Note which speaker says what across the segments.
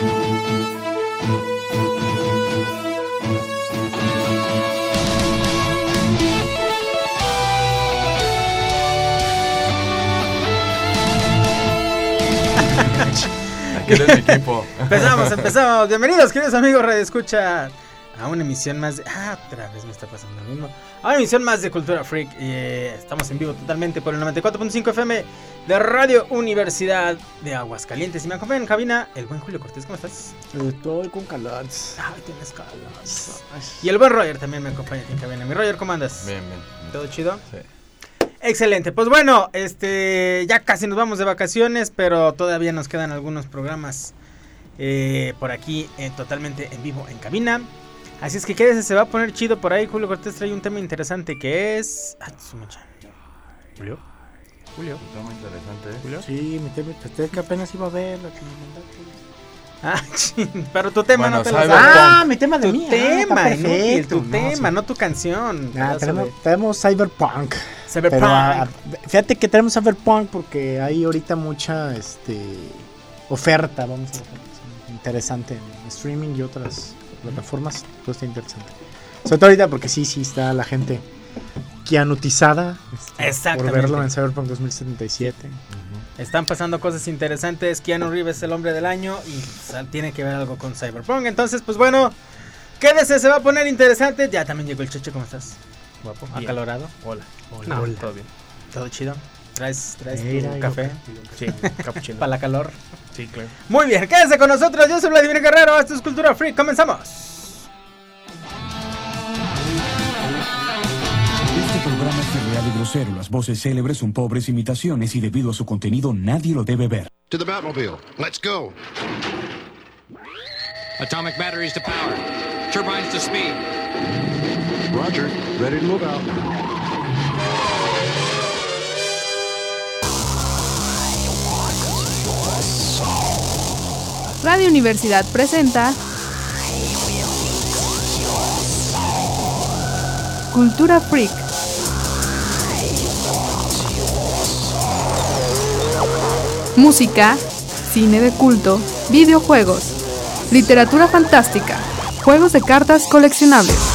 Speaker 1: Aquí es mi equipo.
Speaker 2: Empezamos, empezamos. Bienvenidos, queridos amigos Radio Escucha, a una emisión más de. Ah, otra vez me está pasando lo mismo. A una emisión más de Cultura Freak. Eh, estamos en vivo totalmente por el 94.5 FM de Radio Universidad de Aguascalientes. Y me acompaña en cabina el buen Julio Cortés. ¿Cómo estás?
Speaker 3: Estoy con calor.
Speaker 2: Ay, tienes calor. Y el buen Roger también me acompaña en cabina. Mi Roger, ¿cómo andas?
Speaker 1: Bien, bien.
Speaker 2: ¿Todo chido?
Speaker 1: Sí.
Speaker 2: Excelente, pues bueno, este ya casi nos vamos de vacaciones, pero todavía nos quedan algunos programas eh, por aquí eh, totalmente en vivo en cabina. Así es que quédese, se va a poner chido por ahí. Julio Cortés trae un tema interesante que es. Ah, su mecha. Julio. Julio.
Speaker 1: Está muy interesante. ¿eh?
Speaker 2: Julio.
Speaker 3: Sí, mi tema, pensé que apenas iba a ver la que me mandaste.
Speaker 2: Ah, chin, pero tu tema
Speaker 1: Bueno,
Speaker 2: no te lo sabes.
Speaker 3: Ah, mi tema de
Speaker 2: Tu
Speaker 3: mí. ah,
Speaker 2: tema, inútil,
Speaker 3: perfecto,
Speaker 2: tu
Speaker 3: no,
Speaker 2: tema,
Speaker 3: sí.
Speaker 2: no tu canción.
Speaker 3: Ah,
Speaker 2: pedazo
Speaker 3: tenemos, tenemos Cyberpunk.
Speaker 2: Cyberpunk.
Speaker 3: Pero ah, fíjate que tenemos Cyberpunk porque hay ahorita mucha este oferta, vamos a decir, interesante en streaming y otras plataformas. Todo está interesante. Sobre todo ahorita porque sí, sí está la gente quianutizada este, por verlo en Cyberpunk 2077.
Speaker 2: Están pasando cosas interesantes. Keanu Reeves es el hombre del año y o sea, tiene que ver algo con Cyberpunk. Entonces, pues bueno, quédese, se va a poner interesante. Ya también llegó el Cheche, ¿cómo estás? Guapo,
Speaker 4: Bien.
Speaker 2: acalorado.
Speaker 4: Hola.
Speaker 2: No.
Speaker 3: Hola.
Speaker 4: ¿Todo bien?
Speaker 2: Todo chido. ¿Traes, traes
Speaker 3: Mira,
Speaker 2: tu
Speaker 3: yo
Speaker 2: café
Speaker 4: Sí, capuchino.
Speaker 2: para la calor?
Speaker 4: Sí, claro.
Speaker 2: Muy bien, quédese con nosotros. Yo soy Vladimir Guerrero. Esto es Cultura Free. Comenzamos.
Speaker 5: Este programa es irreal y grosero. Las voces célebres son pobres imitaciones y debido a su contenido nadie lo debe ver.
Speaker 6: To the Batmobile. Let's go.
Speaker 7: Atomic batteries to power. Turbines to speed.
Speaker 6: Roger. Ready to move out.
Speaker 8: Radio Universidad presenta Cultura Freak. Música, cine de culto, videojuegos, literatura fantástica, juegos de cartas coleccionables.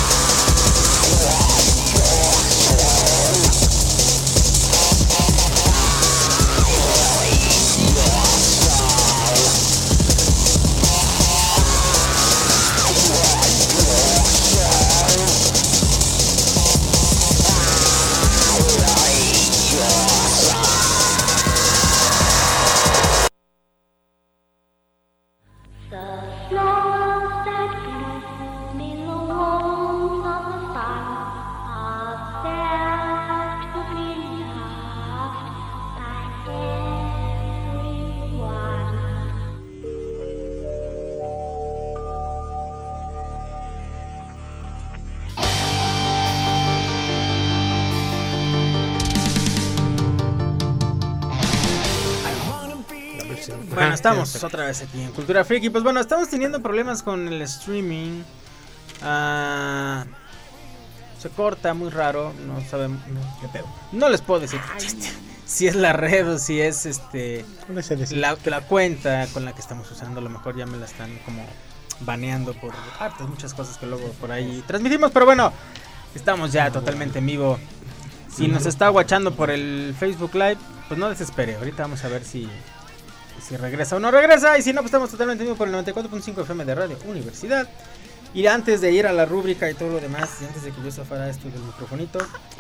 Speaker 2: Otra vez aquí en Cultura Freak. Y pues bueno, estamos teniendo problemas con el streaming. Ah, se corta muy raro. No sabemos. No, no les puedo decir si es la red o si es este
Speaker 3: ¿Cuál es el-
Speaker 2: la, la cuenta con la que estamos usando. A lo mejor ya me la están como baneando por hartas muchas cosas que luego por ahí transmitimos. Pero bueno, estamos ya totalmente en vivo. Si nos está guachando por el Facebook Live, pues no desespere. Ahorita vamos a ver si, si regresa o no regresa. Y si no, pues estamos totalmente en vivo por el 94.5 FM de Radio Universidad. Y antes de ir a la rúbrica y todo lo demás, y antes de que yo zafara esto del microfonito,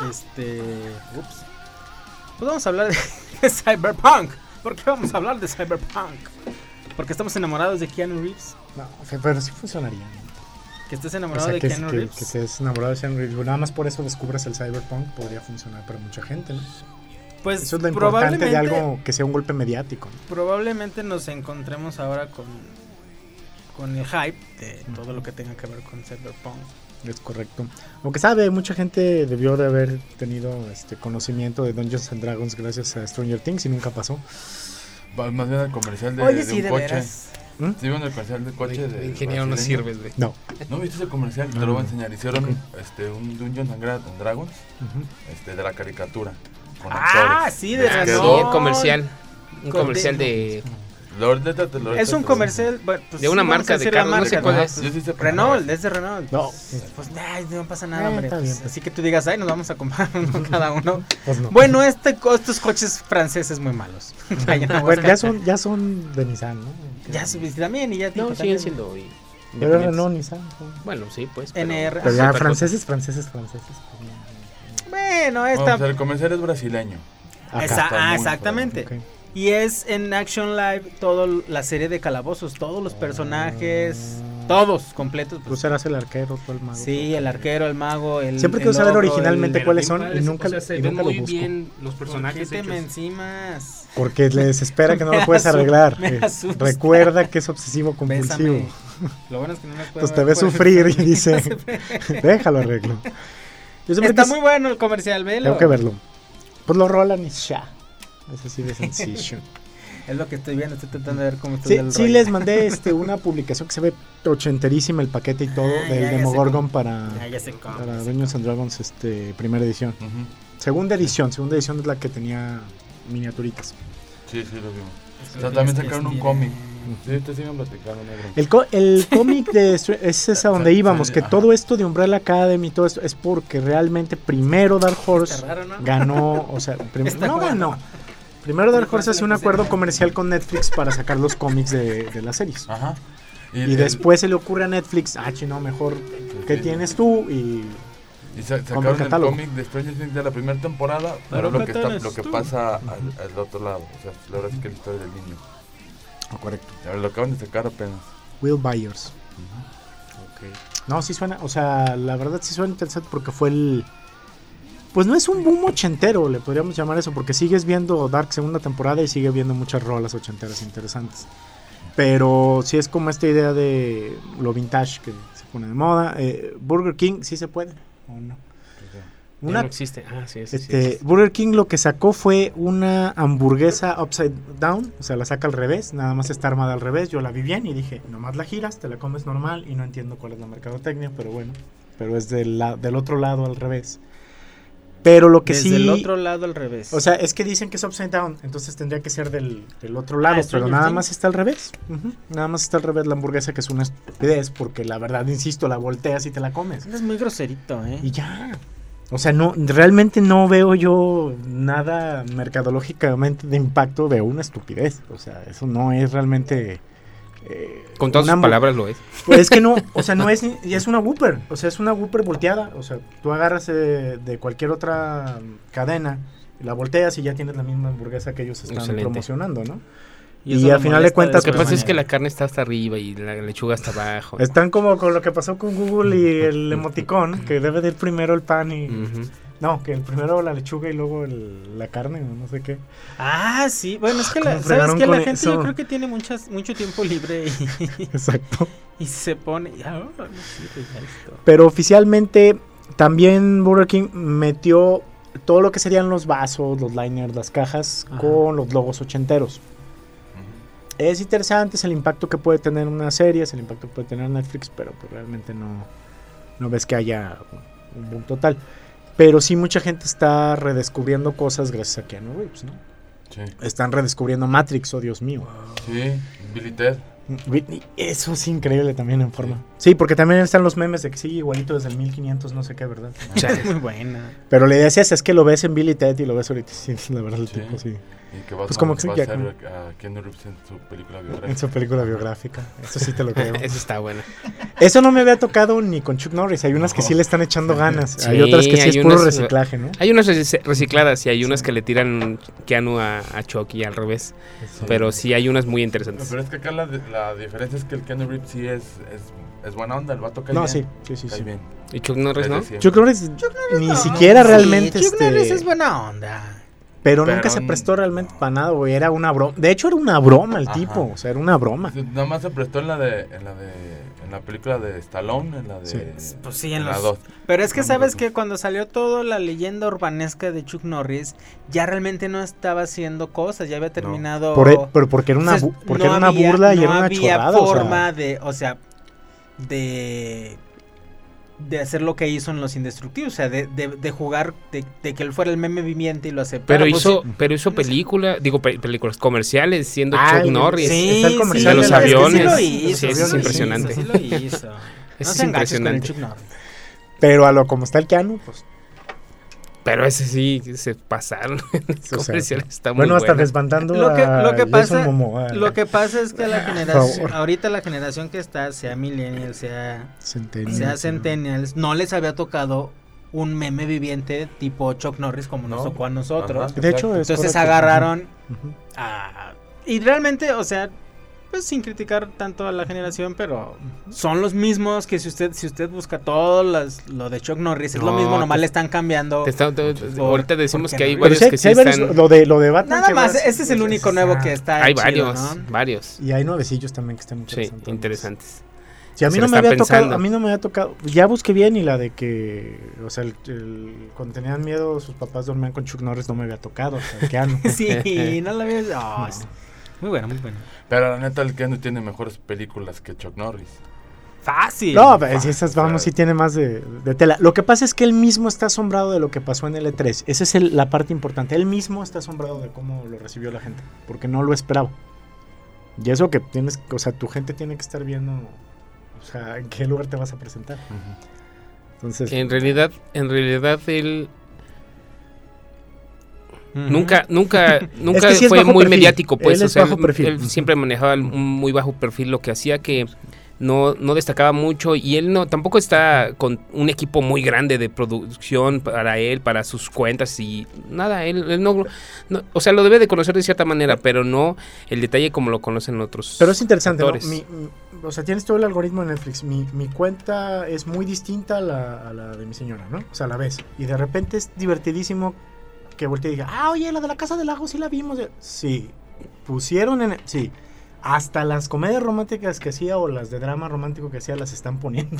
Speaker 2: este. Ups. Pues vamos a hablar de, de Cyberpunk. ¿Por qué vamos a hablar de Cyberpunk? Porque estamos enamorados de Keanu Reeves.
Speaker 3: No, pero sí funcionaría.
Speaker 2: Que estés
Speaker 3: O
Speaker 2: enamorado
Speaker 3: sea,
Speaker 2: de
Speaker 3: que,
Speaker 2: Keanu
Speaker 3: que,
Speaker 2: Reeves.
Speaker 3: que estés enamorado de Keanu Reeves. Nada más por eso descubras el Cyberpunk. Podría funcionar para mucha gente, ¿no?
Speaker 2: Pues
Speaker 3: Eso es lo importante de
Speaker 2: probablemente-
Speaker 3: algo que sea un golpe mediático.
Speaker 2: probablemente nos encontremos ahora con con el hype de todo lo que tenga que ver con Cyberpunk.
Speaker 3: Es correcto. Aunque sabe, mucha gente debió de haber tenido este conocimiento de Dungeons and Dragons gracias a Stranger Things y nunca pasó.
Speaker 1: Más bien el comercial de,
Speaker 2: Oye,
Speaker 1: de
Speaker 2: sí,
Speaker 1: un
Speaker 2: de
Speaker 1: coche.
Speaker 2: veras.
Speaker 3: ¿Mm?
Speaker 1: ¿Sí vieron el comercial del coche de
Speaker 4: Ingeniero no sirves, güey.
Speaker 3: No.
Speaker 1: ¿No viste ese comercial? Te
Speaker 3: No,
Speaker 1: lo voy a enseñar. Hicieron este, un Dungeons and Dragons este, de la caricatura. Con
Speaker 2: Ah,
Speaker 1: actores.
Speaker 2: sí, de razón.
Speaker 4: Sí,
Speaker 1: quedó-
Speaker 4: un comercial. Un
Speaker 2: Con-
Speaker 4: comercial de.
Speaker 1: Lo- ahorita te lo-
Speaker 2: Es un comercial. bueno, pues
Speaker 4: De una
Speaker 2: sí,
Speaker 4: marca
Speaker 2: a
Speaker 4: de
Speaker 2: decir la
Speaker 4: carro, no sé
Speaker 2: marca,
Speaker 4: cuál es.
Speaker 1: Yo sí sé cómo
Speaker 2: Renault, es de Renault.
Speaker 3: No.
Speaker 2: Pues ay, no pasa nada,
Speaker 3: Eh,
Speaker 2: hombre.
Speaker 3: está
Speaker 2: pues,
Speaker 3: bien, pues.
Speaker 2: Así que tú digas, ay, nos vamos a comprar uno cada uno.
Speaker 3: Pues no.
Speaker 2: Bueno, este, co- estos coches franceses muy malos.
Speaker 3: Bueno, ya son, ya son de Nissan, ¿no?
Speaker 2: Ya subiste también y ya
Speaker 4: No,
Speaker 2: también.
Speaker 4: siguen siendo. y-
Speaker 3: Pero. Renault, Nissan.
Speaker 4: Bueno, sí, pues. pero-
Speaker 2: NR.
Speaker 3: Pero
Speaker 4: es
Speaker 3: ya
Speaker 4: otra
Speaker 3: franceses, franceses, franceses. No.
Speaker 2: Bueno,
Speaker 1: Vamos
Speaker 2: esta.
Speaker 1: a ver, el comercial es brasileño.
Speaker 3: Acá.
Speaker 2: Esa- ah, exactamente.
Speaker 3: Ok.
Speaker 2: Y es en Action Live toda la serie de calabozos, todos los personajes, todos completos.
Speaker 3: Tú
Speaker 2: pues,
Speaker 3: serás el arquero, tú el mago.
Speaker 2: sí, el arquero, el mago, el.
Speaker 3: Siempre quiero saber originalmente
Speaker 2: el-
Speaker 3: cuáles son y nunca,
Speaker 4: o sea, se
Speaker 3: y
Speaker 4: ven
Speaker 3: nunca lo
Speaker 4: muy
Speaker 3: busco.
Speaker 4: bien los
Speaker 2: ¿Por qué
Speaker 4: personajes
Speaker 2: te me
Speaker 4: hechos.
Speaker 2: encimas?
Speaker 3: Porque les espera que no lo puedes arreglar.
Speaker 2: me
Speaker 3: Eh. Recuerda que es obsesivo compulsivo.
Speaker 2: Bésame. Lo bueno es que no me puedo.
Speaker 3: Entonces te ve sufrir y dice, déjalo arreglo.
Speaker 2: Está muy bueno el comercial, velo.
Speaker 3: Tengo que verlo. Pues lo rolan y ya. Es así de sencillo.
Speaker 2: Es lo que estoy viendo, estoy tratando de ver cómo
Speaker 3: Sí,
Speaker 2: estoy el
Speaker 3: sí
Speaker 2: rollo.
Speaker 3: les mandé este una publicación que se ve ochenterísima el paquete y todo
Speaker 2: Ah,
Speaker 3: del
Speaker 2: ya,
Speaker 3: Demogorgon para,
Speaker 2: Ya, ya sé cómo.
Speaker 3: para Dungeons and Dragons este, primera edición. Segunda edición, segunda edición es la que tenía miniaturitas.
Speaker 1: Sí, sí, lo vimos. O sea, también sacaron un cómic.
Speaker 2: Bien.
Speaker 1: Sí, te siguen platicando, negro.
Speaker 3: El, co- el cómic de Str- es esa donde íbamos, que todo esto de Umbrella Academy y todo esto es porque realmente primero Dark Horse
Speaker 2: Está raro, ¿no?
Speaker 3: ganó, o sea, prim-
Speaker 2: Está
Speaker 3: no
Speaker 2: bueno.
Speaker 3: ganó. Primero Dark Horse hace un acuerdo comercial con Netflix para sacar los cómics de, de las series.
Speaker 1: Ajá.
Speaker 3: Y
Speaker 1: el-
Speaker 3: después se le ocurre a Netflix, ah, chino, mejor, ¿qué tienes tú? Y
Speaker 1: Y sacaron
Speaker 3: el
Speaker 1: cómic de Stranger Things de la primera temporada,
Speaker 2: Pero
Speaker 1: pero lo
Speaker 2: ¿qué
Speaker 1: que, está,
Speaker 2: es
Speaker 1: lo que pasa al, al otro lado. O sea, la verdad es que la historia del niño.
Speaker 3: Correcto.
Speaker 1: Lo acaban de sacar apenas.
Speaker 3: Will Byers. No, sí suena, o sea, la verdad sí suena interesante porque fue el... Pues no es un boom ochentero, le podríamos llamar eso, porque sigues viendo Dark segunda temporada y sigue viendo muchas rolas ochenteras interesantes. Pero sí es como esta idea de lo vintage que se pone de moda. Eh, Burger King sí se puede, ¿o no? Una
Speaker 4: no existe. Ah, sí, sí, sí,
Speaker 3: este,
Speaker 4: existe.
Speaker 3: Burger King lo que sacó fue una hamburguesa upside down, o sea, la saca al revés, nada más está armada al revés. Yo la vi bien y dije, nomás la giras, te la comes normal y no entiendo cuál es la mercadotecnia, pero bueno, pero es del, la- del otro lado al revés. Pero lo que
Speaker 2: Desde
Speaker 3: sí,
Speaker 2: el otro lado al revés.
Speaker 3: o sea, es que dicen que es upside down, entonces tendría que ser del, del otro lado, pero
Speaker 2: Stranger
Speaker 3: nada más está al revés. Nada más está al revés la hamburguesa, que es una estupidez, porque la verdad, insisto, la volteas y te la comes.
Speaker 2: es muy groserito, ¿eh?
Speaker 3: Y ya. O sea, no, realmente no veo yo nada mercadológicamente de impacto, veo una estupidez. O sea, eso no es realmente. eh,
Speaker 4: Con todas sus palabras lo es.
Speaker 3: Pues es que no, o sea, no es es una Whopper, o sea, es una Whopper volteada. O sea, tú agarras eh, de cualquier otra cadena, la volteas y ya tienes la misma hamburguesa que ellos están
Speaker 4: Excelente.
Speaker 3: promocionando, ¿no? Y
Speaker 2: lo
Speaker 3: al final de cuentas,
Speaker 4: Lo que
Speaker 3: pues,
Speaker 4: pasa es que la carne está hasta arriba y la lechuga hasta abajo.
Speaker 3: Están como con lo que pasó con Google y el emoticón, que debe de ir primero el pan y. No, que el primero la lechuga y luego el- la carne o no sé qué.
Speaker 2: Ah, sí. Bueno, es que la,
Speaker 3: ¿Cómo
Speaker 2: ¿sabes que La gente yo creo que tiene muchas, mucho tiempo libre y,
Speaker 3: Exacto.
Speaker 2: y se pone... Ah, no sirve ya esto.
Speaker 3: Pero oficialmente también Burger King metió todo lo que serían los vasos, los liners, las cajas
Speaker 2: Ajá.
Speaker 3: con los logos ochenteros. Es interesante, es el impacto que puede tener una serie, es el impacto que puede tener Netflix, pero pues realmente no, no ves que haya un boom total. Pero sí mucha gente está redescubriendo cosas gracias a Keanu Reeves, ¿no?
Speaker 1: Sí.
Speaker 3: Están redescubriendo Matrix, oh Dios mío.
Speaker 1: Sí, Billy Ted.
Speaker 3: Whitney, eso es increíble también en forma. Sí, porque también están los memes de que sí, igualito desde el 1500, no sé qué, ¿verdad?
Speaker 2: Es muy buena.
Speaker 3: Pero la idea es esa, es que lo ves en Billy Ted y lo ves ahorita. Sí, la verdad, el
Speaker 1: Sí.
Speaker 3: tipo, sí.
Speaker 1: Y que va,
Speaker 3: Pues
Speaker 1: a-
Speaker 3: como que
Speaker 1: va
Speaker 3: sí,
Speaker 1: a ser a Keanu Reeves en su película
Speaker 3: En
Speaker 1: biográfica.
Speaker 3: su película biográfica. Eso sí te lo creo.
Speaker 4: Eso está bueno.
Speaker 3: Eso no me había tocado ni con Chuck Norris. Hay unas que sí le están echando ganas. hay
Speaker 4: Sí,
Speaker 3: otras que sí
Speaker 4: hay
Speaker 3: es puro
Speaker 4: unas-
Speaker 3: reciclaje, ¿no?
Speaker 4: Hay unas reci- recicladas y hay unas que le tiran Keanu a, a Chucky al revés. Pero sí hay unas muy
Speaker 1: No,
Speaker 4: interesantes.
Speaker 1: pero es que acá la, la diferencia es que el Keanu Reeves sí es, es, es buena onda, el vato cae
Speaker 3: No,
Speaker 1: bien.
Speaker 3: sí, sí, sí.
Speaker 1: Cae
Speaker 3: sí.
Speaker 1: bien.
Speaker 4: ¿Y Chuck Norris no?
Speaker 1: Desde siempre.
Speaker 3: Chuck Norris ni
Speaker 2: No,
Speaker 3: siquiera
Speaker 2: sí,
Speaker 3: realmente.
Speaker 2: Chuck
Speaker 3: este,
Speaker 2: Norris es buena onda.
Speaker 3: Pero,
Speaker 1: Pero
Speaker 3: nunca se prestó realmente para nada, güey. Era una broma. De hecho, era una broma el
Speaker 1: Ajá.
Speaker 3: tipo. O sea, era una broma.
Speaker 1: Nada más se prestó en la de, en la de, en la película de Stallone, en la de,
Speaker 3: Sí.
Speaker 2: Pues sí, en
Speaker 1: la
Speaker 2: los-
Speaker 1: 2.
Speaker 2: Pero es que
Speaker 1: No,
Speaker 2: sabes
Speaker 1: no.
Speaker 2: que cuando salió toda la leyenda urbanesca de Chuck Norris, ya realmente no estaba haciendo cosas, ya había terminado.
Speaker 3: Por, e- pero porque era una,
Speaker 2: Entonces,
Speaker 3: porque
Speaker 2: no
Speaker 3: era una
Speaker 2: había-
Speaker 3: burla y
Speaker 2: no
Speaker 3: era una
Speaker 2: había
Speaker 3: chorrada. o sea,
Speaker 2: forma de, o sea, de de hacer lo que hizo en Los Indestructibles, o sea, de, de, de jugar, de, de que él fuera el meme viviente y lo aceptara.
Speaker 4: Pero
Speaker 2: Pues
Speaker 4: hizo, pero hizo película, digo, pe- películas comerciales siendo
Speaker 3: Ah,
Speaker 4: Chuck Norris.
Speaker 2: Sí,
Speaker 3: Está el
Speaker 2: sí,
Speaker 3: comercial
Speaker 4: de los
Speaker 2: es que
Speaker 4: aviones.
Speaker 2: Sí lo
Speaker 4: Sí,
Speaker 2: hizo,
Speaker 4: eso
Speaker 2: sí
Speaker 4: es
Speaker 2: hizo,
Speaker 4: impresionante.
Speaker 2: Sí lo hizo.
Speaker 4: Eso
Speaker 2: no
Speaker 4: es
Speaker 2: con el
Speaker 4: impresionante.
Speaker 2: Chuck Norris.
Speaker 3: Pero a lo como está el Keanu, pues.
Speaker 4: Pero ese sí se pasaron. El
Speaker 3: sea,
Speaker 4: comercial está muy
Speaker 3: bueno, hasta desbandando
Speaker 2: Lo que,
Speaker 3: a
Speaker 2: lo que pasa,
Speaker 3: Momoa,
Speaker 2: lo que pasa es que la generación,
Speaker 3: favor.
Speaker 2: ahorita la generación que está, sea millennial, sea,
Speaker 3: Centennial,
Speaker 2: sea centennials, no les había tocado un meme viviente tipo Chuck Norris como nos
Speaker 1: No.
Speaker 2: tocó a nosotros.
Speaker 1: Ajá.
Speaker 3: De hecho, es
Speaker 2: Entonces
Speaker 3: correcto.
Speaker 2: agarraron a... Y realmente, o sea, pues sin criticar tanto a la generación, pero son los mismos que si usted si usted busca todo las- lo de Chuck Norris, es lo mismo, nomás
Speaker 4: te-
Speaker 2: le están cambiando.
Speaker 4: Te está- te-
Speaker 2: Por-
Speaker 4: ahorita decimos que hay varios que
Speaker 3: sí
Speaker 4: están.
Speaker 3: lo de lo de Batman.
Speaker 2: Nada
Speaker 3: que
Speaker 2: más, ese es el único
Speaker 3: es-
Speaker 2: nuevo que está
Speaker 4: Hay
Speaker 2: chido,
Speaker 4: varios,
Speaker 2: ¿no?
Speaker 4: varios.
Speaker 3: Y hay nuevecillos también que están
Speaker 4: Sí,
Speaker 3: interesantes.
Speaker 4: interesantes.
Speaker 3: Sí, a mí no me había tocado, a mí no me había tocado. Ya busqué bien y la de que, o sea, el, el- cuando tenían miedo sus papás dormían con Chuck Norris no me había tocado, o sea, Keanu.
Speaker 2: Sí, no la había... oh, Muy buena, muy buena.
Speaker 1: Pero la neta, el Keanu tiene mejores películas que Chuck Norris.
Speaker 2: Fácil.
Speaker 3: No, pues, si esas vamos, sí tiene más de, de tela. Lo que pasa es que él mismo está asombrado de lo que pasó en el E3. Esa es el- la parte importante. Él mismo está asombrado de cómo lo recibió la gente, porque no lo esperaba. Y eso que tienes, o sea, tu gente tiene que estar viendo, o sea, en qué lugar te vas a presentar. Entonces,
Speaker 4: En realidad, en realidad él Nunca, nunca, nunca
Speaker 3: que sí es
Speaker 4: fue muy
Speaker 3: perfil.
Speaker 4: mediático, pues.
Speaker 3: Él
Speaker 4: o sea,
Speaker 3: bajo
Speaker 4: él-
Speaker 3: perfil.
Speaker 4: él siempre manejaba un muy bajo perfil, lo que hacía que no, no destacaba mucho y él no tampoco está con un equipo muy grande de producción para él, para sus cuentas y nada, él, él no, no- o sea, lo debe de conocer de cierta manera, pero no el detalle como lo conocen otros.
Speaker 3: Pero es interesante, ¿no?
Speaker 4: actores.
Speaker 3: Mi- mi- o sea, tienes todo el algoritmo de Netflix. Mi, mi cuenta es muy distinta a la, a la de mi señora, ¿no? O sea, la ves. Y de repente es divertidísimo que voltee y diga, ah, oye, la de la Casa del Lago sí la vimos. Sí. Pusieron en... Sí. Hasta las comedias románticas que hacía o las de drama romántico que hacía las están poniendo.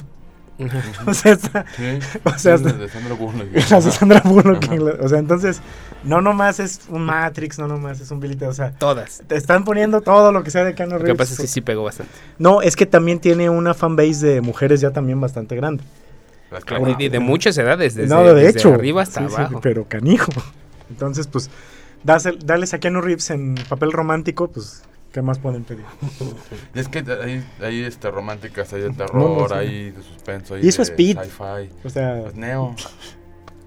Speaker 3: o sea, está-
Speaker 1: Sí.
Speaker 3: O sea,
Speaker 1: Sí,
Speaker 3: hasta-
Speaker 1: de Sandra Bullock.
Speaker 3: las de Sandra Bullock. O sea, entonces, no nomás es un Matrix, no nomás es un Billy O sea,
Speaker 4: Todas.
Speaker 3: te están poniendo todo lo que sea de Keanu
Speaker 4: Lo que
Speaker 3: Reeves.
Speaker 4: pasa es que sí pegó bastante.
Speaker 3: No, es que también tiene una fanbase de mujeres ya también bastante grande.
Speaker 1: Las
Speaker 4: Claro, y de muchas edades, desde,
Speaker 3: no, de
Speaker 4: desde
Speaker 3: hecho.
Speaker 4: arriba hasta
Speaker 3: Sí, sí,
Speaker 4: abajo.
Speaker 3: pero canijo. Entonces, pues, dásel- dales a Keanu Reeves en papel romántico, pues, ¿qué más pueden pedir?
Speaker 1: Es que hay, hay este, románticas, hay de terror,
Speaker 3: no, sí.
Speaker 1: hay de suspenso, hay
Speaker 3: Hizo
Speaker 1: de
Speaker 3: Speed.
Speaker 1: sci-fi.
Speaker 3: O sea,
Speaker 1: Pues Neo.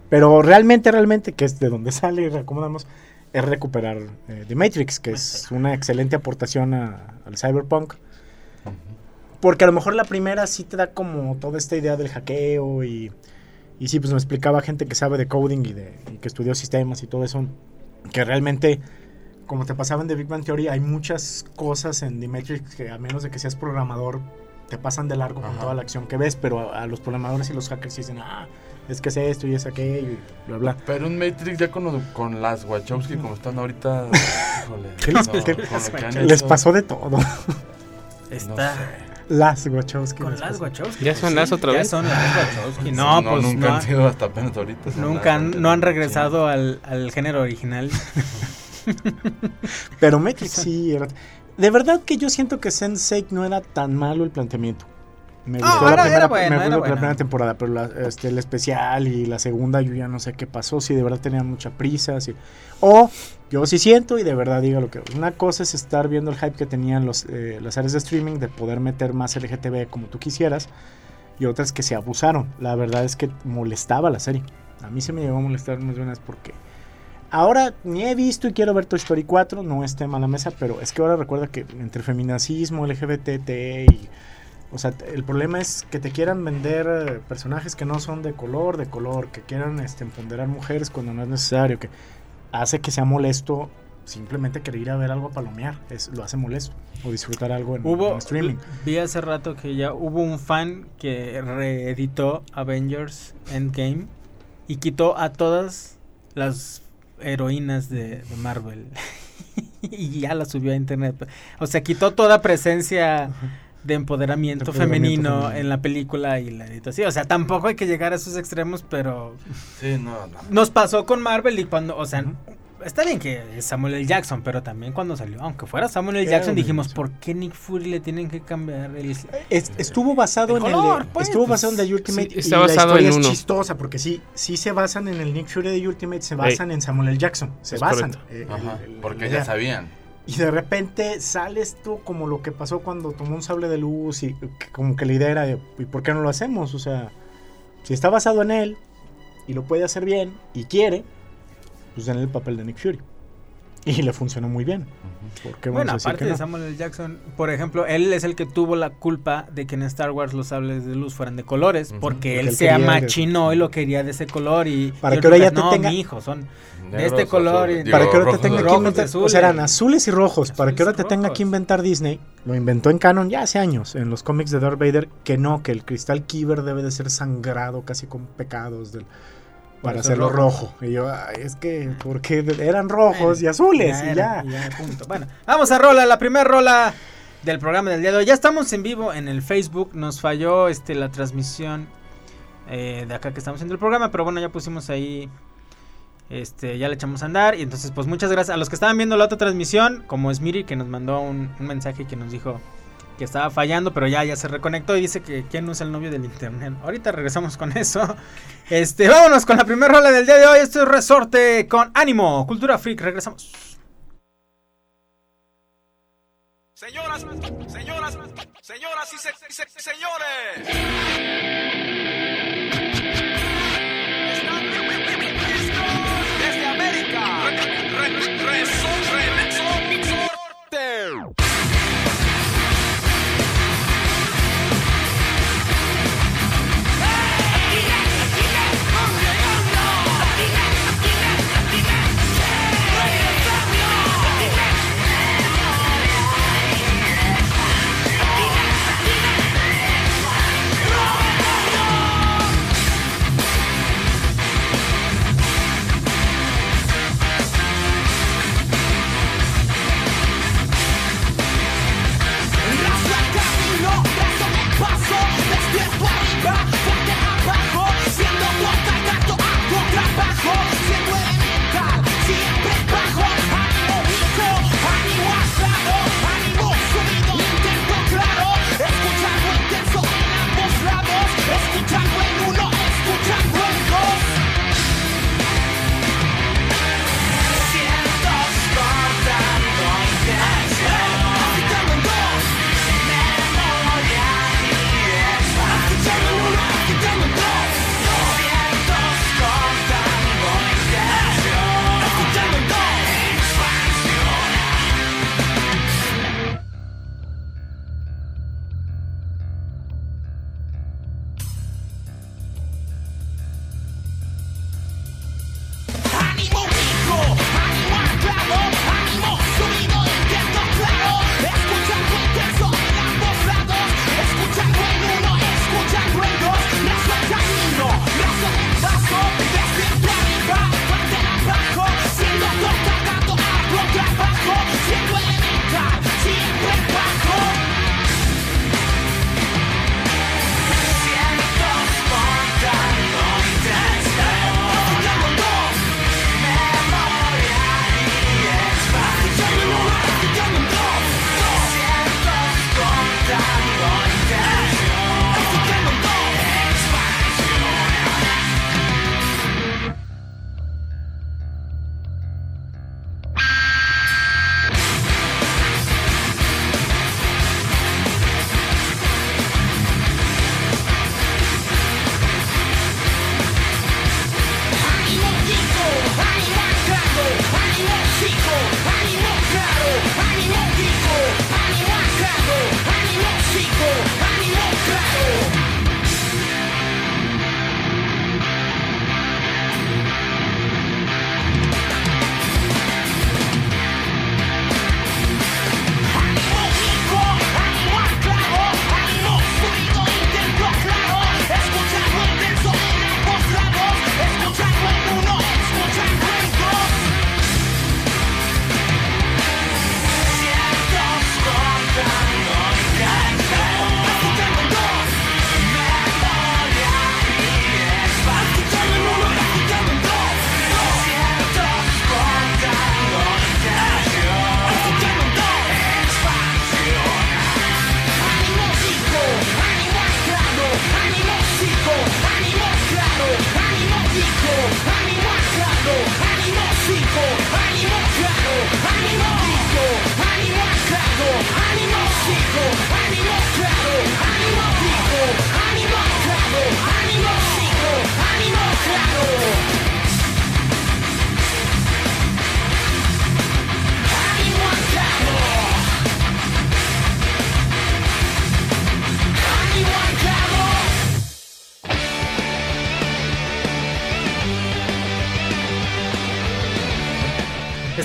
Speaker 3: pero realmente, realmente, que es de donde sale y reacomodamos, es recuperar eh, The Matrix, que es una excelente aportación a- al cyberpunk. Porque a lo mejor la primera sí te da como toda esta idea del hackeo y, y sí, pues me explicaba gente que sabe de coding y, de, y que estudió sistemas y todo eso, que realmente, como te pasaba en The Big Bang Theory, hay muchas cosas en The Matrix que a menos de que seas programador, te pasan de largo con toda la acción que ves, pero a, a los programadores y los hackers sí dicen, ah, es que es esto y es aquello y bla, bla.
Speaker 1: Pero un Matrix ya con, con las Wachowski como están ahorita. Híjole.
Speaker 3: ¿Qué les-
Speaker 1: no,
Speaker 3: qué- Les pasó de todo.
Speaker 1: no
Speaker 2: Está
Speaker 1: sé.
Speaker 3: Las Wachowski.
Speaker 2: con las. Wachowski.
Speaker 4: ¿Ya son las otra
Speaker 2: ya
Speaker 4: vez?
Speaker 2: son las Wachowski. No, pues
Speaker 1: nunca
Speaker 2: no.
Speaker 1: han sido hasta apenas ahorita.
Speaker 2: Nunca han, no han regresado al, al género original.
Speaker 3: Pero Matrix sí era... De verdad que yo siento que Sense8 no era tan malo el planteamiento. Me gustó la
Speaker 2: era-
Speaker 3: primera,
Speaker 2: era bueno,
Speaker 3: me
Speaker 2: era
Speaker 3: gustó la
Speaker 2: bueno.
Speaker 3: primera temporada, pero la- este, el especial y la segunda yo ya no sé qué pasó, si de verdad tenían mucha prisa, si- o yo sí siento y de verdad diga lo que... Una cosa es estar viendo el hype que tenían los, eh, las áreas de streaming de poder meter más LGTB como tú quisieras y otras que se abusaron. La verdad es que molestaba la serie. A mí se me llegó a molestar más de una vez porque ahora ni he visto y quiero ver Toy Story 4, no es tema a la mesa, pero es que ahora recuerda que entre feminacismo, LGBT y... O sea, el problema es que te quieran vender eh, personajes que no son de color, de color, que quieran este, empoderar mujeres cuando no es necesario, que hace que sea molesto simplemente querer ir a ver algo a palomear, es, lo hace molesto, o disfrutar algo en,
Speaker 2: Hubo,
Speaker 3: en streaming.
Speaker 2: vi hace rato que ya hubo un fan que reeditó Avengers Endgame y quitó a todas las heroínas de, de Marvel. y ya la subió a internet. O sea, quitó toda presencia de empoderamiento,
Speaker 3: De empoderamiento
Speaker 2: femenino,
Speaker 3: femenino.
Speaker 2: en la película y la así. O sea, tampoco hay que llegar a esos extremos, pero
Speaker 1: Sí, no, no.
Speaker 2: nos pasó con Marvel y cuando, o sea, Está bien que es Samuel L. Jackson, pero también cuando salió, aunque fuera Samuel L. Jackson, dijimos, ¿por qué Nick Fury le tienen que cambiar el...
Speaker 3: Es- estuvo basado
Speaker 2: El
Speaker 3: en
Speaker 2: color,
Speaker 3: el
Speaker 2: pues,
Speaker 3: estuvo basado en The Ultimate
Speaker 4: sí, está
Speaker 3: y la historia
Speaker 4: en
Speaker 3: es chistosa porque sí sí se basan en el Nick Fury de Ultimate se basan en Samuel L. Jackson se
Speaker 4: Es
Speaker 3: basan eh,
Speaker 1: Ajá,
Speaker 3: el- el-
Speaker 1: porque ya sabían.
Speaker 3: Y de repente sale esto como lo que pasó cuando tomó un sable de luz y que como que la idea era de, ¿y por qué no lo hacemos? O sea, si está basado en él y lo puede hacer bien y quiere, pues denle el papel de Nick Fury. Y le funcionó muy bien. ¿Por qué vamos
Speaker 2: Bueno, aparte de
Speaker 3: no?
Speaker 2: Samuel L. Jackson, por ejemplo, él es el que tuvo la culpa de que en Star Wars los sables de luz fueran de colores, porque
Speaker 3: Porque
Speaker 2: él
Speaker 3: él
Speaker 2: se
Speaker 3: quería de-
Speaker 2: amachinó y lo quería de ese color y...
Speaker 3: Para
Speaker 2: y
Speaker 3: que ahora ya te
Speaker 2: no,
Speaker 3: tenga-
Speaker 2: mi hijo, son...
Speaker 1: Negros,
Speaker 2: este color
Speaker 1: azules,
Speaker 2: y-
Speaker 1: digo,
Speaker 3: Para que ahora te tenga que inventar,
Speaker 2: azules.
Speaker 3: o sea, eran azules y rojos, para que ahora te tenga que inventar Disney, lo inventó en canon ya hace años, en los cómics de Darth Vader, que no, que el cristal Kyber debe de ser sangrado casi con pecados del, para hacerlo
Speaker 2: rojo.
Speaker 3: rojo. Y yo, "Ay, es que, porque eran rojos y azules y
Speaker 2: era,
Speaker 3: ya.
Speaker 2: punto. Bueno, vamos a rola, la primera rola del programa del día de hoy. Ya estamos en vivo en el Facebook, nos falló este la transmisión eh, de acá que estamos haciendo el programa, pero bueno, ya pusimos ahí este, ya le echamos a andar y entonces pues muchas gracias a los que estaban viendo la otra transmisión, como es Miri que nos mandó un, un mensaje que nos dijo que estaba fallando, pero ya ya se reconectó y dice que quién no es el novio del internet. Ahorita regresamos con eso. Este, vámonos con la primera rola del día de hoy. Esto es Resorte con Ánimo, Cultura Freak. Regresamos.
Speaker 9: Señoras, señoras, señoras y, se- y se- señores. Re- re- re-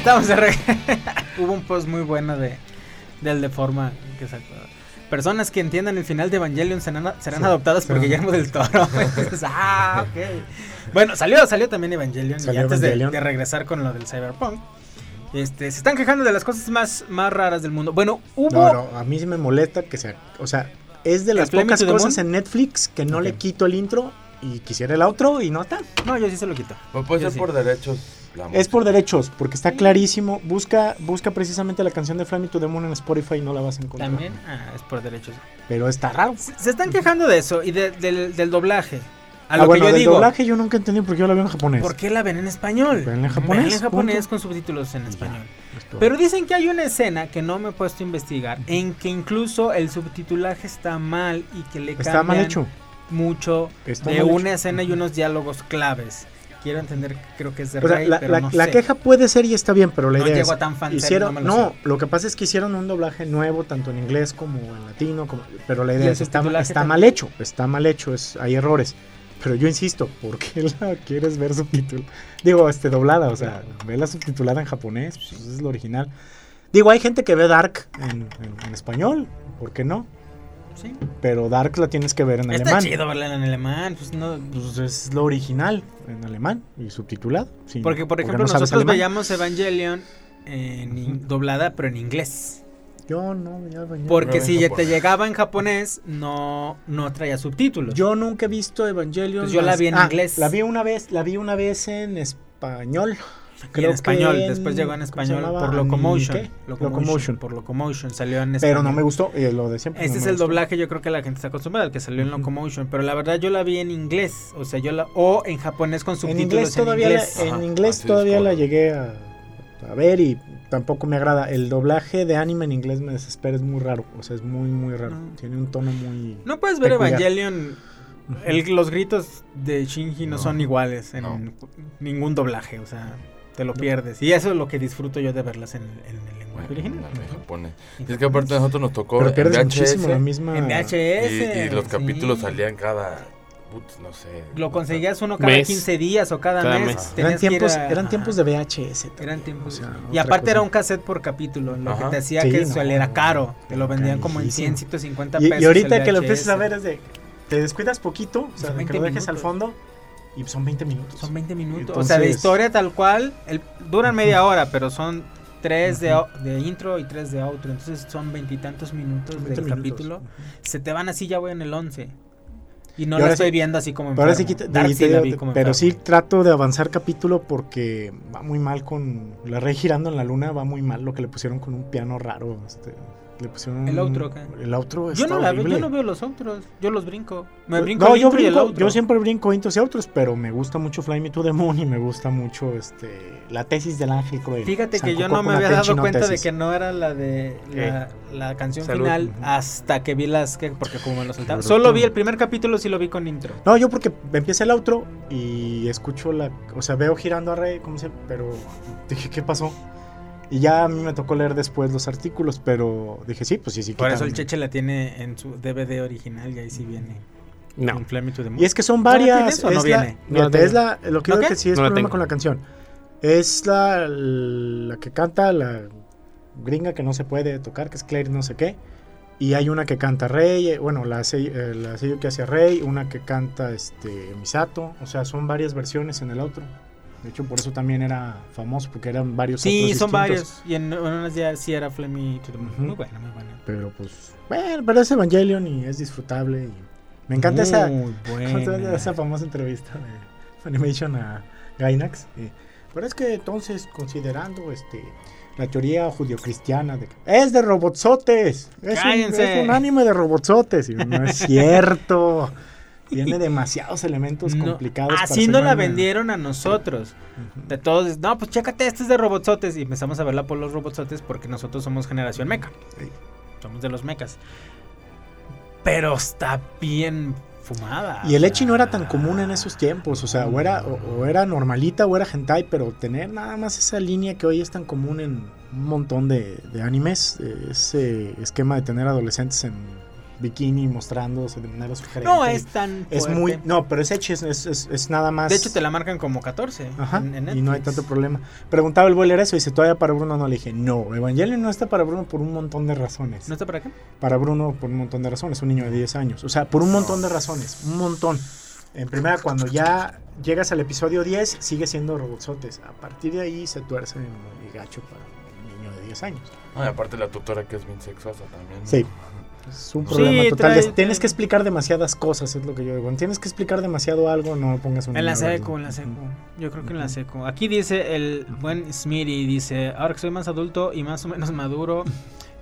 Speaker 2: Estamos de re- Hubo un post muy bueno de del de forma que sacó. Personas que entiendan el final de Evangelion serán, serán
Speaker 3: Sí,
Speaker 2: adoptadas por
Speaker 3: serán-
Speaker 2: Guillermo del Toro. Entonces, ah, ok. Bueno, salió, salió también Evangelion. y
Speaker 3: Salió
Speaker 2: antes de-
Speaker 3: Evangelion.
Speaker 2: De, regresar con lo del Cyberpunk. Este, se están quejando de las cosas más, más raras del mundo. Bueno, hubo.
Speaker 3: No, no, a mí sí me molesta que sea. O sea, es de las pocas cosas
Speaker 2: Moon?
Speaker 3: en Netflix que no
Speaker 2: Ok.
Speaker 3: le quito el intro y quisiera el outro y no está.
Speaker 2: No, yo sí se lo quito.
Speaker 1: Pues puede
Speaker 2: Yo
Speaker 1: ser
Speaker 2: sí.
Speaker 1: por derechos. La
Speaker 3: Es por derechos, porque está clarísimo. Busca, busca precisamente la canción de Flaming to the Moon en Spotify y no la vas a encontrar.
Speaker 2: También, ah, es por derechos.
Speaker 3: Pero está raro.
Speaker 2: Se están quejando de eso y de- del, del doblaje. A
Speaker 3: ah,
Speaker 2: lo
Speaker 3: bueno,
Speaker 2: que yo
Speaker 3: del
Speaker 2: digo,
Speaker 3: doblaje yo nunca entendí porque yo la veo en japonés.
Speaker 2: ¿por qué la ven en español?
Speaker 3: Véanla en japonés,
Speaker 2: Véanla en japonés
Speaker 3: punto.
Speaker 2: con subtítulos en español. Pero dicen que hay una escena que no me he puesto a investigar, en que incluso el subtitulaje está mal y que le
Speaker 3: está
Speaker 2: cambian
Speaker 3: mal hecho.
Speaker 2: mucho
Speaker 3: Está
Speaker 2: de
Speaker 3: mal
Speaker 2: una
Speaker 3: hecho.
Speaker 2: escena y unos diálogos claves. Quiero entender, creo que es de
Speaker 3: O sea,
Speaker 2: Rey,
Speaker 3: la,
Speaker 2: pero
Speaker 3: la-
Speaker 2: no
Speaker 3: la
Speaker 2: sé.
Speaker 3: queja puede ser y está bien, pero la
Speaker 2: No
Speaker 3: idea es
Speaker 2: a tan fanservice,
Speaker 3: hicieron,
Speaker 2: no me lo
Speaker 3: que pasa es que hicieron un doblaje nuevo tanto en inglés como en latino, como- pero la
Speaker 2: ¿Y
Speaker 3: idea es está, está mal hecho, está mal hecho, es, hay errores. Pero yo insisto, ¿por qué la quieres ver subtitulada? Digo, este doblada, o sea, la subtitulada en japonés, pues es lo original. Digo, hay gente que ve Dark en, en- en español, ¿por qué no?
Speaker 2: Sí.
Speaker 3: Pero Dark la tienes que ver en
Speaker 2: Está
Speaker 3: alemán.
Speaker 2: chido verla en alemán, pues no,
Speaker 3: Pues es lo original en alemán y subtitulado. sí.
Speaker 2: Porque, por ejemplo,
Speaker 3: no
Speaker 2: nosotros veíamos Evangelion en in- doblada, pero en inglés.
Speaker 3: Yo no veía Evangelion.
Speaker 2: Porque si ya te llegaba en japonés, no, no traía subtítulos.
Speaker 3: Yo nunca he visto Evangelion.
Speaker 2: Pues yo la vi en
Speaker 3: Ah,
Speaker 2: inglés.
Speaker 3: La vi una vez, la vi una vez en español.
Speaker 2: Y en
Speaker 3: que
Speaker 2: español, después llegó en
Speaker 3: ¿cómo se
Speaker 2: español por Locomotion. Locomotion.
Speaker 3: Locomotion.
Speaker 2: Por Locomotion, salió en
Speaker 3: Pero
Speaker 2: español.
Speaker 3: no me gustó, eh, lo de siempre.
Speaker 2: Este
Speaker 3: no
Speaker 2: es el
Speaker 3: gustó.
Speaker 2: doblaje, yo creo que la gente está acostumbrada, el que salió en. Locomotion. Pero la verdad yo la vi en inglés. O sea, yo la. O en japonés con
Speaker 3: En
Speaker 2: subtítulos
Speaker 3: inglés todavía,
Speaker 2: en
Speaker 3: la-
Speaker 2: inglés.
Speaker 3: en
Speaker 1: Ajá,
Speaker 3: inglés todavía la llegué a, a ver y tampoco me agrada. El doblaje de anime en inglés me desespera, es muy raro. O sea, es muy, muy raro.
Speaker 2: No.
Speaker 3: Tiene un tono muy.
Speaker 2: No puedes ver
Speaker 3: peculiar.
Speaker 2: Evangelion. el- los gritos de Shinji no,
Speaker 1: No,
Speaker 2: son iguales en
Speaker 1: no.
Speaker 2: ningún doblaje. O sea, te lo pierdes. Y eso es lo que disfruto yo de verlas en, en el lenguaje
Speaker 1: Bueno,
Speaker 2: original.
Speaker 1: en japonés.
Speaker 2: En
Speaker 1: Y es que aparte a nosotros nos tocó
Speaker 3: Pero
Speaker 1: en
Speaker 3: pierdes
Speaker 1: VHS,
Speaker 3: muchísimo la misma.
Speaker 2: En VHS.
Speaker 1: y, y los
Speaker 2: sí.
Speaker 1: capítulos salían cada, putz, no sé.
Speaker 2: Lo conseguías uno cada
Speaker 4: Mes.
Speaker 2: 15 días o cada,
Speaker 4: Cada
Speaker 2: mes.
Speaker 4: mes.
Speaker 3: Eran tiempos,
Speaker 2: a-
Speaker 3: eran tiempos de VHS. también,
Speaker 2: Eran tiempos.
Speaker 3: o sea,
Speaker 2: y aparte era un cassette por capítulo, lo
Speaker 1: Ajá.
Speaker 2: que te hacía
Speaker 3: Sí,
Speaker 2: que
Speaker 3: no,
Speaker 2: era caro. Te lo vendían como en
Speaker 3: carísimo.
Speaker 2: 100, 150
Speaker 3: Y,
Speaker 2: pesos.
Speaker 3: y ahorita
Speaker 2: el
Speaker 3: que lo
Speaker 2: VHS.
Speaker 3: empieces a ver es de. Te descuidas poquito, o sea, que
Speaker 2: 20
Speaker 3: lo dejes al fondo y son 20 minutos.
Speaker 2: Son 20 minutos. o sea, de historia tal cual. El, duran media hora, pero son tres de, o- de intro y tres de outro. Entonces son veintitantos minutos
Speaker 3: 20
Speaker 2: del
Speaker 3: minutos.
Speaker 2: capítulo. Se te van así, ya voy en el 11. Y no
Speaker 3: ahora
Speaker 2: estoy
Speaker 3: sí-
Speaker 2: viendo así como
Speaker 3: Pero ahora sí quita- te
Speaker 2: la vi como
Speaker 3: pero sí trato de avanzar capítulo porque va muy mal con la rey girando en la luna, va muy mal lo que le pusieron con un piano raro, este, le pusieron
Speaker 2: ¿El outro qué?
Speaker 3: El outro
Speaker 2: Yo no, la veo,
Speaker 3: horrible.
Speaker 2: yo no veo los outros. Yo los brinco. Me
Speaker 3: Yo-
Speaker 2: brinco
Speaker 3: no,
Speaker 2: el
Speaker 3: yo
Speaker 2: intro y el
Speaker 3: brinco,
Speaker 2: outro.
Speaker 3: yo siempre brinco intros y outros, pero me gusta mucho Fly Me to the Moon y me gusta mucho este la tesis del ángel cruel.
Speaker 2: Fíjate que yo no me había dado cuenta de que no era la de la, la canción
Speaker 4: Salud.
Speaker 2: final hasta que vi las que porque como me lo saltaba. Solo vi el primer capítulo sí lo vi con intro.
Speaker 3: No, yo porque empieza el outro y escucho la, o sea, veo girando a Rey, como se, pero dije, ¿qué pasó? Y ya a mí me tocó leer después los artículos, pero dije, sí, pues sí, sí.
Speaker 2: Por eso el. Cheche la tiene en su DVD original y ahí sí viene.
Speaker 4: No.
Speaker 3: Y es que son
Speaker 2: ¿No la
Speaker 3: varias.
Speaker 2: tienes o no
Speaker 3: es la-
Speaker 2: viene?
Speaker 4: No la tengo.
Speaker 3: es la, lo que
Speaker 2: ¿No
Speaker 3: digo
Speaker 2: qué?
Speaker 3: que sí es
Speaker 4: No
Speaker 3: problema con la canción. Es la, la que canta la gringa que no se puede tocar, que es Claire no sé qué. Y hay una que canta Rey, eh, bueno, la sello, eh, la sello que hace Rey, una que canta este Misato, o sea, son varias versiones en el otro. De hecho, por eso también era famoso, porque eran varios
Speaker 2: Sí,
Speaker 3: otros
Speaker 2: son
Speaker 3: distintos.
Speaker 2: varios. Y en, en unas ya sí era the Moon.
Speaker 3: Ujú.
Speaker 2: Muy buena, muy buena.
Speaker 3: Pero pues, bueno, pero es Evangelion y es disfrutable. Y me encanta esa,
Speaker 2: Muy buena.
Speaker 3: esa famosa entrevista de Funimation a Gainax. eh, pero es que entonces, considerando este la teoría judio-cristiana de que es de robotsotes, es un, es un anime de robotsotes, y no es cierto. Tiene demasiados elementos
Speaker 2: No,
Speaker 3: complicados.
Speaker 2: así
Speaker 3: ser
Speaker 2: no
Speaker 3: un
Speaker 2: la vendieron a nosotros. De todos, no, pues chécate, este es de robotsotes. Y empezamos a verla por los robotsotes porque nosotros somos generación meca.
Speaker 3: Sí.
Speaker 2: Somos de los mecas. Pero está bien fumada.
Speaker 3: Y el Echi no era tan común en esos tiempos, o sea, o era, o, o era normalita o era hentai, pero tener nada más esa línea que hoy es tan común en un montón de, de animes, eh, ese esquema de tener adolescentes en bikini mostrándose de manera sugerente.
Speaker 2: No es tan
Speaker 3: Es muy. No, pero es Edge, es, es, es- es nada más.
Speaker 2: De hecho, te la marcan como 14.
Speaker 3: Ajá,
Speaker 2: en- en
Speaker 3: y no hay tanto problema. Preguntaba el boiler eso, dice, todavía para Bruno no le dije, no, Evangelion no está para Bruno por un montón de razones.
Speaker 2: ¿No está para qué?
Speaker 3: Para Bruno por un montón de razones, un niño de 10 años. O sea, por un montón de razones, un montón. En primera, cuando ya llegas al episodio 10, sigue siendo robotsotes. A partir de ahí se tuerce muy gacho para un niño de 10 años.
Speaker 1: No, y aparte la tutora que es bien sexosa también. ¿no?
Speaker 3: Sí. Es un
Speaker 2: Sí,
Speaker 3: problema total.
Speaker 2: trae-
Speaker 3: tienes que explicar demasiadas cosas, es lo que yo digo. Tienes que explicar demasiado algo, no pongas un
Speaker 2: En la seco, en la seco. Yo creo que en la seco. Aquí dice el buen Smitty, dice, ahora que soy más adulto y más o menos maduro,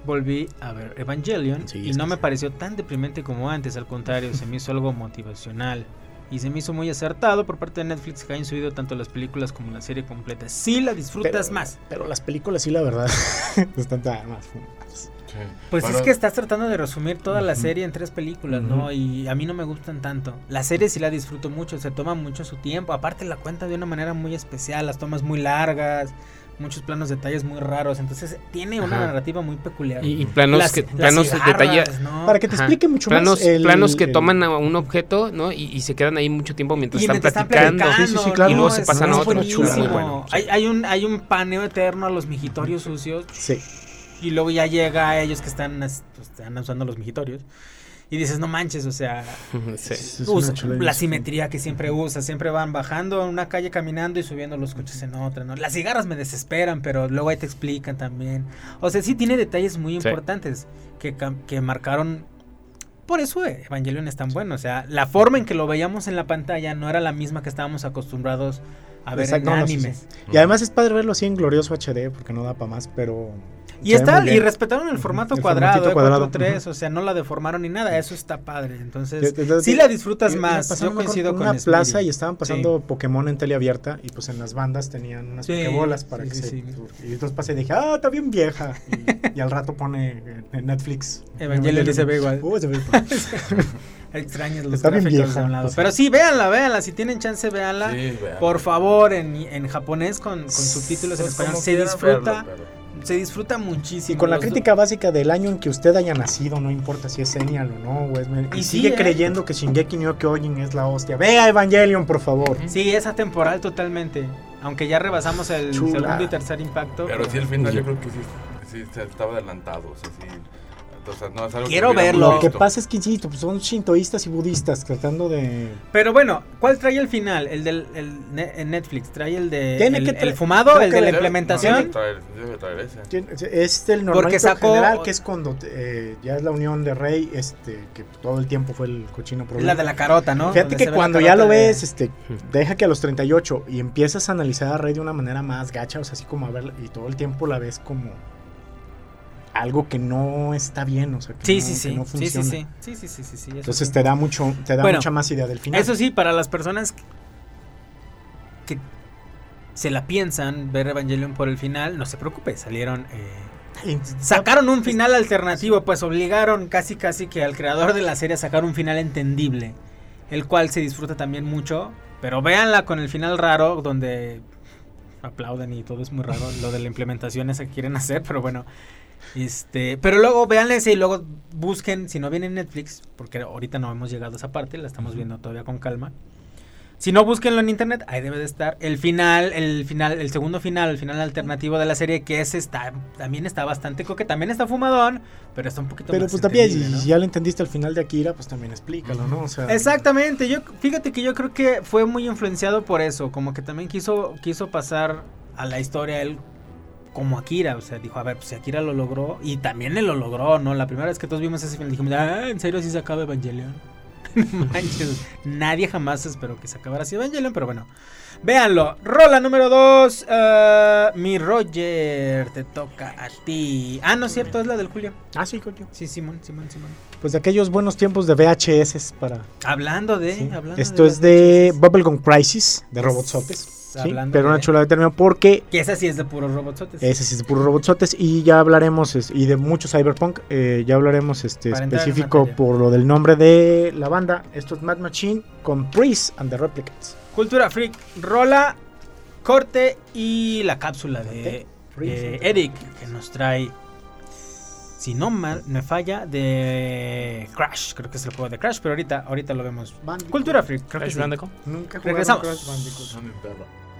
Speaker 2: volví a ver Evangelion
Speaker 3: Sí,
Speaker 2: y no me
Speaker 3: sí.
Speaker 2: pareció tan deprimente como antes, al contrario, se me hizo algo motivacional. Y se me hizo muy acertado por parte de Netflix que hayan subido tanto las películas como la serie completa. Sí la disfrutas
Speaker 3: Pero-
Speaker 2: más.
Speaker 3: Pero las películas, sí, la verdad, están tan más.
Speaker 1: Sí.
Speaker 2: Pues es que estás tratando de resumir toda la serie en tres películas. ¿no? Y a mí no me gustan tanto. La serie sí la disfruto mucho, se toma mucho su tiempo. Aparte la cuenta de una manera muy especial, las tomas muy largas, muchos planos detalles muy raros. Entonces tiene una
Speaker 4: Ajá.
Speaker 2: narrativa muy peculiar.
Speaker 4: Y, y planos
Speaker 2: Las-
Speaker 4: que planos.
Speaker 2: ¿no?
Speaker 3: Para que te
Speaker 4: Ajá.
Speaker 3: explique mucho
Speaker 4: planos,
Speaker 3: más. el-
Speaker 4: planos que
Speaker 3: el-
Speaker 4: toman a un objeto, ¿no? Y, y se quedan ahí mucho tiempo mientras
Speaker 2: Y
Speaker 4: están
Speaker 2: mientras están
Speaker 4: platicando.
Speaker 3: Sí, sí, sí, claro.
Speaker 4: Y luego
Speaker 2: no,
Speaker 4: se pasan a otro. bueno.
Speaker 2: Hay, hay un, hay un paneo eterno a los mijitorios sucios.
Speaker 3: Sí.
Speaker 2: Y luego ya llega a ellos que están, pues, están usando los mijitorios. Y dices, no manches, o sea,
Speaker 4: Sí.
Speaker 3: Es una
Speaker 2: usa- la simetría que siempre usa. Siempre van bajando en una calle caminando y subiendo los coches en otra, ¿no? Las cigarras me desesperan, pero luego ahí te explican también. O sea, sí tiene detalles muy
Speaker 4: Sí.
Speaker 2: importantes que, que marcaron. Por eso Evangelion es tan bueno. O sea, la forma en que lo veíamos en la pantalla no era la misma que estábamos acostumbrados a ver
Speaker 3: Exacto,
Speaker 2: en
Speaker 3: no, no, sí,
Speaker 2: animes.
Speaker 3: Y además es padre verlo así en glorioso HD, porque no da para más, pero.
Speaker 2: Y está, y respetaron el formato
Speaker 3: El
Speaker 2: cuadrado, eh,
Speaker 3: cuadrado,
Speaker 2: 4:3,
Speaker 3: ujú.
Speaker 2: o sea, no la deformaron ni nada, eso está padre. Entonces,
Speaker 3: Yo- yo-
Speaker 2: sí
Speaker 3: yo-
Speaker 2: la disfrutas
Speaker 3: y- y me
Speaker 2: más. Yo coincido con
Speaker 3: una plaza y estaban pasando
Speaker 2: Sí.
Speaker 3: Pokémon en tele abierta y pues en las bandas tenían unas
Speaker 2: Sí,
Speaker 3: pokebolas para
Speaker 2: sí,
Speaker 3: que se y entonces pasé y dije ah está bien vieja y, y al rato pone en Netflix
Speaker 2: Evangelion se ve igual.
Speaker 3: Uh, se ve-
Speaker 2: Extrañas los
Speaker 3: Está bien
Speaker 2: gráficos de un lado.
Speaker 3: sea.
Speaker 2: Pero sí, véanla, véanla. Si tienen chance, véanla.
Speaker 1: Sí.
Speaker 2: Por favor, en, en japonés con, con subtítulos en
Speaker 1: Pues
Speaker 2: español. Se disfruta,
Speaker 1: verlo, pero-
Speaker 2: se disfruta muchísimo.
Speaker 3: y con la crítica básica del año en que usted haya nacido no importa si es Senial o no o es men- y,
Speaker 2: sí,
Speaker 3: sigue
Speaker 2: ¿eh?
Speaker 3: creyendo que Shingeki no Kyojin es la hostia vea Evangelion por favor
Speaker 2: Sí, es atemporal totalmente. Aunque ya rebasamos el
Speaker 3: Chula.
Speaker 2: segundo y tercer impacto.
Speaker 1: Pero sí, el final yo creo que sí, sí se estaba adelantado. O sea, sí. O sea, no es algo que
Speaker 2: Quiero verlo.
Speaker 3: lo que pasa es que insisto pues son shintoístas y budistas tratando de
Speaker 2: Pero bueno, ¿cuál trae el final? El del el Netflix. ¿Trae el de
Speaker 3: Tiene
Speaker 2: el,
Speaker 3: que
Speaker 2: el fumado, el de la
Speaker 3: debe-
Speaker 2: implementación?
Speaker 1: Debe traer, ese.
Speaker 3: Es el normalito
Speaker 2: Porque sacó-
Speaker 3: general, que es cuando eh, ya es la unión de Rey, este, que todo el tiempo fue el cochino problema.
Speaker 2: la de la carota, ¿no?
Speaker 3: Fíjate
Speaker 2: Donde
Speaker 3: que cuando ya lo
Speaker 2: de-
Speaker 3: ves, este, deja que a los 38 y empiezas a analizar a Rey de una manera más gacha, o sea, así como a ver, y todo el tiempo la ves como algo que no está bien, o sea, que,
Speaker 2: Sí,
Speaker 3: no,
Speaker 2: sí,
Speaker 3: que
Speaker 2: sí.
Speaker 3: no
Speaker 2: sí, sí,
Speaker 3: funciona.
Speaker 2: sí. Sí, sí, sí, sí, sí, eso
Speaker 3: Entonces te da mucho, te da
Speaker 2: Bueno,
Speaker 3: mucha más idea del final.
Speaker 2: Eso sí, para las personas que, se la piensan ver Evangelion por el final, no se preocupe, salieron... eh, sacaron un final alternativo, pues obligaron casi casi que al creador de la serie a sacar un final entendible, el cual se disfruta también mucho, pero véanla con el final raro donde aplauden y todo es muy raro, lo de la implementación esa que quieren hacer, pero bueno, este, pero luego véanle ese y luego busquen, si no viene en Netflix, porque ahorita no hemos llegado a esa parte, la estamos viendo todavía con calma. Si no, búsquenlo en internet, ahí debe de estar. El final, el final, el segundo final, el final alternativo de la serie, que ese está, también está bastante, creo que también está fumadón, pero está un poquito
Speaker 3: Pero
Speaker 2: más
Speaker 3: pues también,
Speaker 2: entendible,
Speaker 3: si
Speaker 2: ¿no?
Speaker 3: ya lo entendiste al final de Akira, pues también explícalo, ¿no? O sea,
Speaker 2: Exactamente, yo fíjate que yo creo que fue muy influenciado por eso, como que también quiso quiso pasar a la historia él como Akira, o sea, dijo, a ver, pues si Akira lo logró y también él lo logró, ¿no? La primera vez que todos vimos ese final dijimos, ah, ¿en serio así se acaba Evangelion? No Manches, nadie jamás esperó que se acabara así Evangelion, pero bueno. Véanlo. Rola número 2. mi Roger, te toca a ti. Ah, no es cierto, es la del Julio.
Speaker 3: ah, sí, coño.
Speaker 2: Sí, Simón, Simón, Simón.
Speaker 3: Pues de aquellos buenos tiempos de VHS para...
Speaker 2: Hablando de.
Speaker 3: sí.
Speaker 2: Hablando
Speaker 3: Esto
Speaker 2: de
Speaker 3: es de. Bubblegum Crisis, de Robotsotes. Sí, pero una
Speaker 2: de-
Speaker 3: chula de término porque
Speaker 2: Que esa sí es de puros robotsotes.
Speaker 3: ese sí es de puros robotsotes y ya hablaremos es- y de mucho cyberpunk eh, ya hablaremos este
Speaker 2: Para
Speaker 3: específico por lo del nombre de la banda. Esto es Mad Machine con Priest and the Replicants.
Speaker 2: Cultura Freak, rola, corte y la cápsula de Eric que nos trae, si no mal me falla, de Crash, creo que es el juego de Crash, pero ahorita, ahorita lo vemos.
Speaker 3: Bandicoot.
Speaker 2: Cultura Freak, creo que
Speaker 4: Crash
Speaker 2: sí.
Speaker 4: Bandicoot.
Speaker 3: Nunca
Speaker 2: Regresamos.
Speaker 3: Crash Bandicoot.
Speaker 10: No, mi perro.「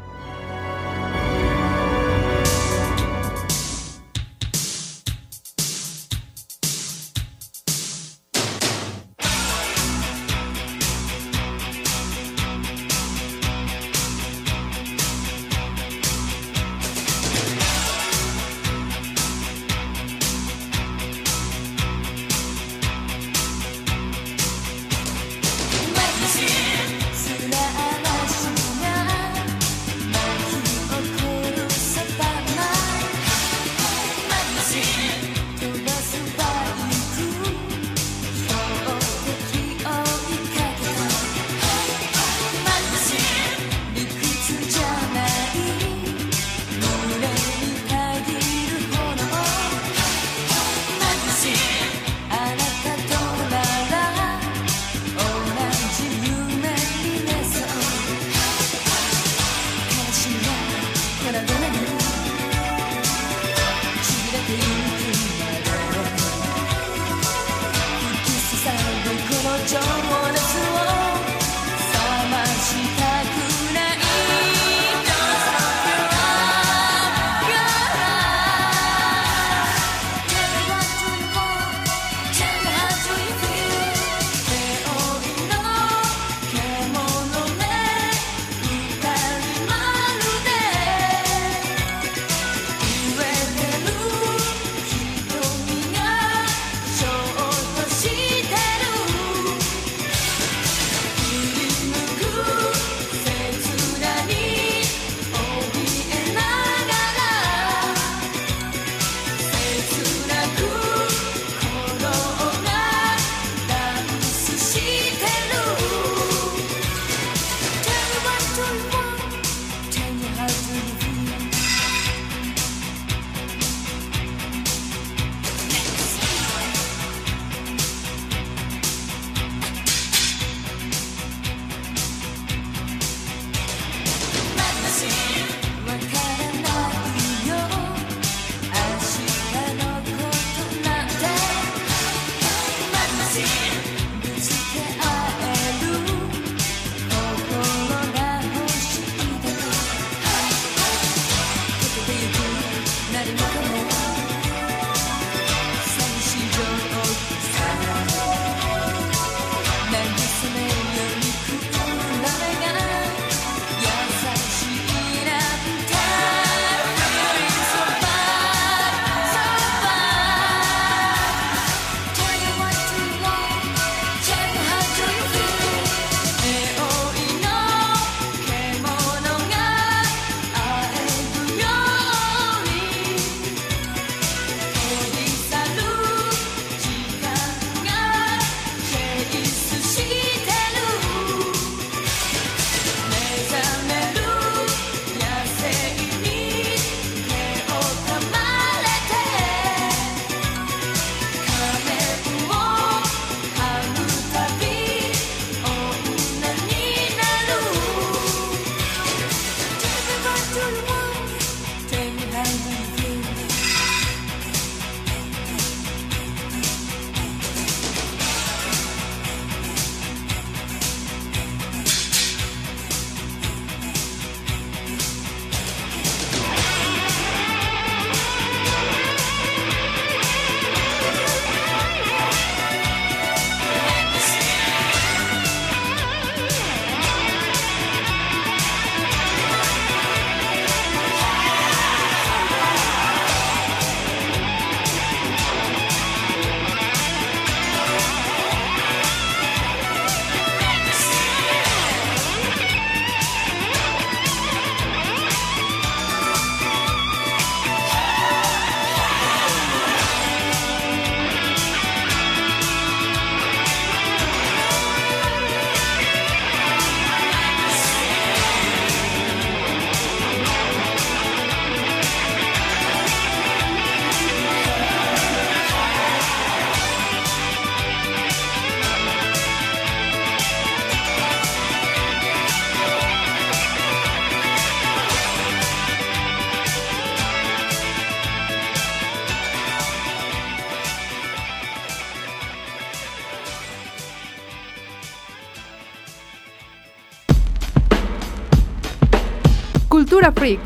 Speaker 8: Cultura Freak.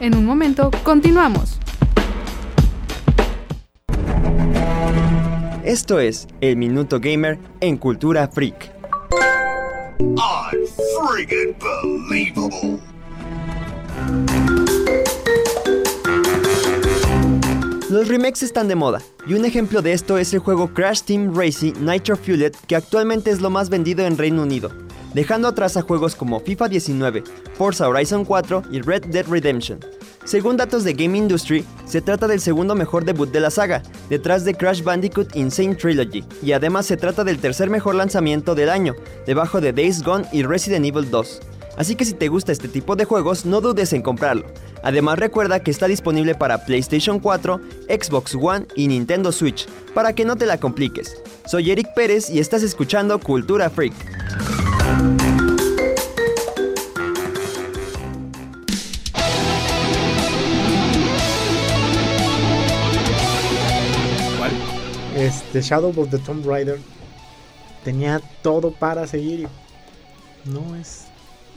Speaker 8: En un momento, continuamos.
Speaker 11: Esto es El Minuto Gamer en Cultura Freak. Los remakes están de moda, y un ejemplo de esto es el juego Crash Team Racing Nitro Fueled, que actualmente es lo más vendido en Reino Unido, dejando atrás a juegos como FIFA 19, Forza Horizon 4 y Red Dead Redemption. Según datos de Game Industry, se trata del segundo mejor debut de la saga, detrás de Crash Bandicoot Insane Trilogy, y además se trata del tercer mejor lanzamiento del año, debajo de Days Gone y Resident Evil 2. Así que si te gusta este tipo de juegos, no dudes en comprarlo. Además recuerda que está disponible para PlayStation 4, Xbox One y Nintendo Switch, para que no te la compliques. Soy Eric Pérez y estás escuchando Cultura Freak.
Speaker 3: Este Shadow of the Tomb Raider tenía todo para seguir. y No es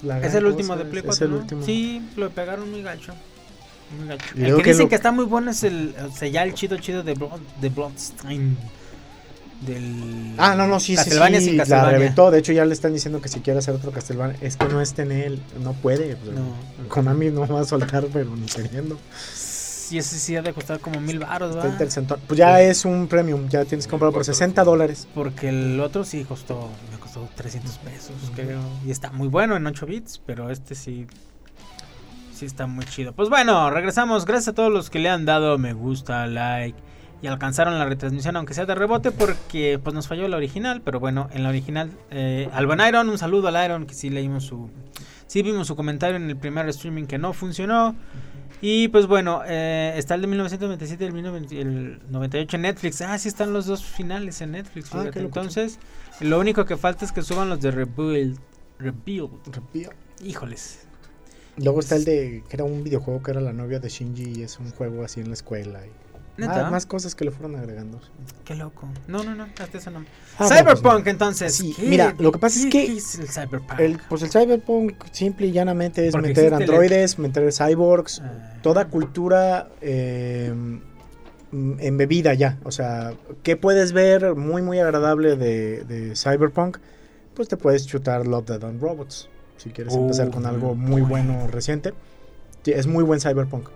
Speaker 3: la
Speaker 2: Es el último
Speaker 3: cosa,
Speaker 2: de Play
Speaker 3: es
Speaker 2: 4,
Speaker 3: el
Speaker 2: ¿no?
Speaker 3: último.
Speaker 2: Sí, lo pegaron muy gacho. Muy gacho.
Speaker 3: Y
Speaker 2: El que
Speaker 3: que
Speaker 2: dicen
Speaker 3: lo-
Speaker 2: que está muy bueno es el, o sea, ya el chido chido de, Blood, de Bloodstain. Del
Speaker 3: Ah, no, no, sí, sí,
Speaker 2: Castlevania
Speaker 3: sí,
Speaker 2: sin
Speaker 3: la reventó. De hecho, ya le están diciendo que si quiere hacer otro Castlevania, es que no está en él, no puede. pues,
Speaker 2: No.
Speaker 3: Konami no va a soltar, pero ni queriendo.
Speaker 2: Sí, ese sí ha de costar como mil baros,
Speaker 3: Está
Speaker 2: ¿va?
Speaker 3: interesante. Pues ya es un premium, ya tienes que comprarlo por 60 dólares.
Speaker 2: Porque el otro sí costó, me costó 300 pesos, creo. Y está muy bueno en 8 bits, pero este sí, sí está muy chido. Pues bueno, regresamos. Gracias a todos los que le han dado me gusta, like y alcanzaron la retransmisión, aunque sea de rebote, porque pues nos falló la original. Pero bueno, en la original, eh, al buen Iron, un saludo al Iron, que sí leímos su, sí vimos su comentario en el primer streaming que no funcionó. Y pues bueno, eh, está el de 1997 y el, 1990 el 98 en Netflix. Ah, sí están los dos finales en Netflix.
Speaker 3: Ah.
Speaker 2: Entonces, lo único que falta es que suban los de Rebuild. Rebuild. Híjoles.
Speaker 3: Luego está el de que era un videojuego que era la novia de Shinji y es un juego así en la escuela. Y
Speaker 2: ¿Neta?
Speaker 3: más, más cosas que le fueron agregando.
Speaker 2: Qué loco. No, no, no, hasta eso no.
Speaker 3: Ah,
Speaker 2: Cyberpunk,
Speaker 3: bueno, pues,
Speaker 2: entonces.
Speaker 3: Sí,
Speaker 2: ¿qué-
Speaker 3: mira, lo que pasa es que
Speaker 2: qué es el Cyberpunk?
Speaker 3: El, pues el Cyberpunk simple y llanamente es
Speaker 2: Porque
Speaker 3: meter
Speaker 2: el-
Speaker 3: androides, meter cyborgs,
Speaker 2: Ah.
Speaker 3: toda cultura eh, embebida ya. O sea, ¿qué puedes ver muy muy agradable de, de Cyberpunk? Pues te puedes chutar Love, Dead and Robots. Si quieres empezar con algo muy bueno reciente. Sí, Es muy buen Cyberpunk.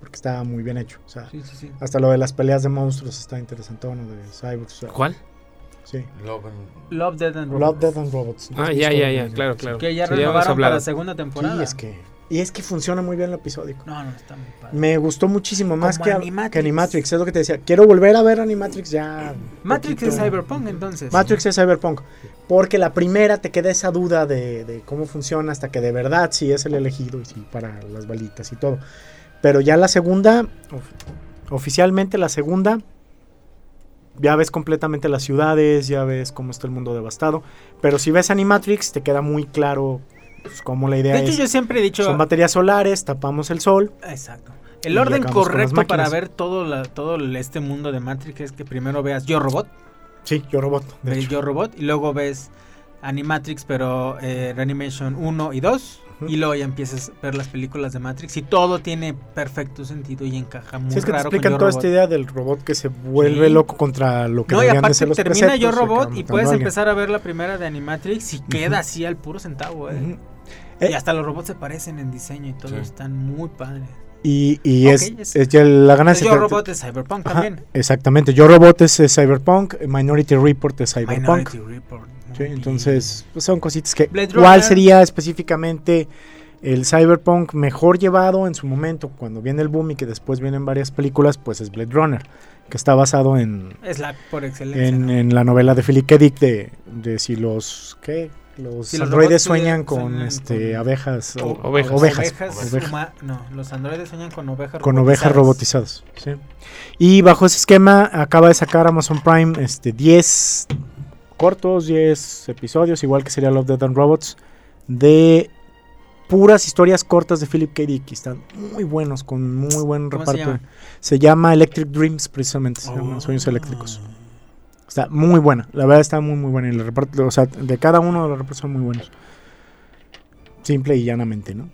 Speaker 3: Porque está muy bien hecho. O sea,
Speaker 2: Sí, sí, sí.
Speaker 3: hasta lo de las peleas de monstruos está interesantón. lo de Cyborgs. o sea,
Speaker 4: ¿Cuál?
Speaker 3: Sí.
Speaker 1: Love and-
Speaker 2: Love, Dead and
Speaker 3: Love,
Speaker 2: Robots.
Speaker 3: Dead and Robots.
Speaker 4: Ah, ya, ya, ya, claro, claro.
Speaker 2: Que ya renovaron para la segunda temporada.
Speaker 3: Sí, es que, y es que funciona muy bien el episódico.
Speaker 2: No, no, está muy padre.
Speaker 3: Me gustó muchísimo más que,
Speaker 2: Animatrix.
Speaker 3: que Animatrix. Es lo que te decía. Quiero volver a ver Animatrix ya.
Speaker 2: Matrix
Speaker 3: poquito.
Speaker 2: es Cyberpunk, entonces.
Speaker 3: Matrix es Cyberpunk. Porque la primera te queda esa duda de, de cómo funciona hasta que de verdad sí es el elegido y sí para las balitas y todo. Pero ya la segunda, of- oficialmente la segunda, ya ves completamente las ciudades, ya ves cómo está el mundo devastado. Pero si ves Animatrix, te queda muy claro pues, cómo la idea
Speaker 2: De hecho,
Speaker 3: es.
Speaker 2: yo siempre he dicho.
Speaker 3: Son baterías solares, tapamos el sol.
Speaker 2: Exacto. El orden correcto para ver todo, la, todo este mundo de Matrix es que primero veas Yo Robot.
Speaker 3: Sí, Yo Robot. de
Speaker 2: Ves
Speaker 3: hecho.
Speaker 2: Yo Robot y luego ves Animatrix, pero eh, Reanimation 1 y 2. Y luego ya empiezas a ver las películas de Matrix y todo tiene perfecto sentido y encaja muy
Speaker 3: Sí, es que te
Speaker 2: raro con
Speaker 3: explican toda
Speaker 2: Robot.
Speaker 3: esta idea del robot que se vuelve
Speaker 2: Sí.
Speaker 3: loco contra lo que
Speaker 2: No, y
Speaker 3: deberían de
Speaker 2: aparte
Speaker 3: ser los
Speaker 2: termina Yo Robot y puedes empezar a ver la primera de Animatrix y queda así al puro centavo, eh.
Speaker 3: Ujú.
Speaker 2: Y
Speaker 3: Eh,
Speaker 2: hasta los robots se parecen en diseño y todo,
Speaker 1: Sí.
Speaker 2: están muy padres.
Speaker 3: Y, y
Speaker 2: Ok,
Speaker 3: es,
Speaker 2: es-
Speaker 3: es ya la ganancia.
Speaker 2: Yo
Speaker 3: te-
Speaker 2: Robot es Cyberpunk
Speaker 3: Ajá,
Speaker 2: también.
Speaker 3: Exactamente. Yo Robot es, eh, Cyberpunk, Minority Report es Cyberpunk.
Speaker 2: Minority Report.
Speaker 3: Sí, entonces pues, son cositas que...
Speaker 2: Blade
Speaker 3: ¿Cuál
Speaker 2: Runner.
Speaker 3: sería específicamente el Cyberpunk mejor llevado en su momento? Cuando viene el boom y que después vienen varias películas, pues es Blade Runner, que está basado en,
Speaker 2: Es la por excelencia.
Speaker 3: en,
Speaker 2: ¿no?
Speaker 3: en la novela de Philip K. Dick de, de si los... ¿Qué? Los
Speaker 2: Si
Speaker 3: androides sueñan con este,
Speaker 2: con-
Speaker 3: abejas, o-
Speaker 4: ovejas.
Speaker 3: ovejas,
Speaker 2: Ovejas
Speaker 3: ovejas.
Speaker 2: huma- no, los androides sueñan con ovejas
Speaker 3: con ovejas robotizadas. sí. Y bajo ese esquema acaba de sacar Amazon Prime este 10 cortos, 10 episodios, igual que sería Love, Dead and Robots, de puras historias cortas de Philip K. Dick. Están muy buenos, con muy buen
Speaker 2: ¿Cómo se
Speaker 3: reparto.
Speaker 2: llama?
Speaker 3: Se llama Electric Dreams, precisamente. Se llama Sueños
Speaker 2: Oh.
Speaker 3: Eléctricos. Está muy buena, la verdad está muy muy buena. Y el reparto, o sea, de cada uno de los repartos son muy buenos. simple y llanamente, ¿no?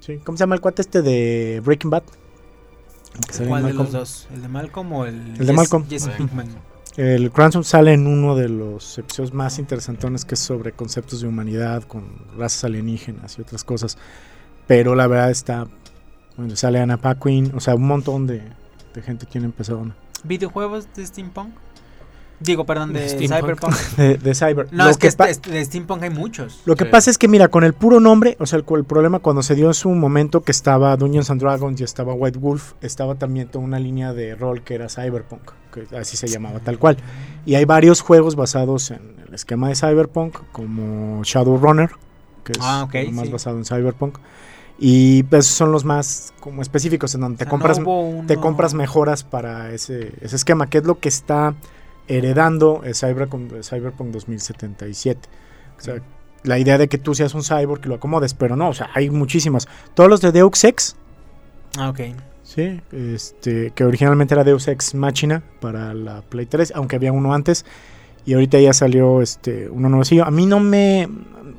Speaker 3: Sí. ¿Cómo se llama el cuate este de Breaking Bad?
Speaker 2: ¿Cuál de
Speaker 3: Malcolm.
Speaker 2: los dos? ¿El de Malcolm o el,
Speaker 3: El de
Speaker 2: Jesse-
Speaker 3: Malcolm.
Speaker 2: Jesse
Speaker 1: Sí.
Speaker 2: Pinkman?
Speaker 3: El Cranston sale en uno de los episodios más interesantones que es sobre conceptos de humanidad con razas alienígenas y otras cosas. Pero la verdad está. Bueno, sale Anna Paquin, o sea, un montón de, de gente tiene empezado
Speaker 2: ¿Videojuegos de Steampunk? Digo, perdón, de
Speaker 4: Steampunk.
Speaker 2: Cyberpunk.
Speaker 3: de, de Cyber.
Speaker 2: No,
Speaker 3: Lo
Speaker 2: es que, este- de Steampunk hay muchos.
Speaker 3: Lo que
Speaker 1: Sí.
Speaker 3: pasa es que, mira, con el puro nombre, o sea, el, el problema cuando se dio en su momento que estaba Dungeons and Dragons y estaba White Wolf, estaba también toda una línea de rol que era Cyberpunk, que así se llamaba tal cual. Y hay varios juegos basados en el esquema de Cyberpunk, como Shadowrunner, que es
Speaker 2: Ah,
Speaker 3: más
Speaker 2: sí.
Speaker 3: basado en Cyberpunk. Y esos son los más como específicos en donde te
Speaker 2: O sea,
Speaker 3: compras
Speaker 2: no
Speaker 3: te compras mejoras para ese, ese esquema, que es lo que está heredando el Cyberpunk, Cyberpunk 2077. O sea, la idea de que tú seas un cyborg y lo acomodes, pero no, o sea, hay muchísimas. Todos los de Deus Ex,
Speaker 2: Ah, ok.
Speaker 3: sí, este, que originalmente era Deus Ex Machina para la Play 3, aunque había uno antes. Y ahorita ya salió este uno nuevecillo. A mí no me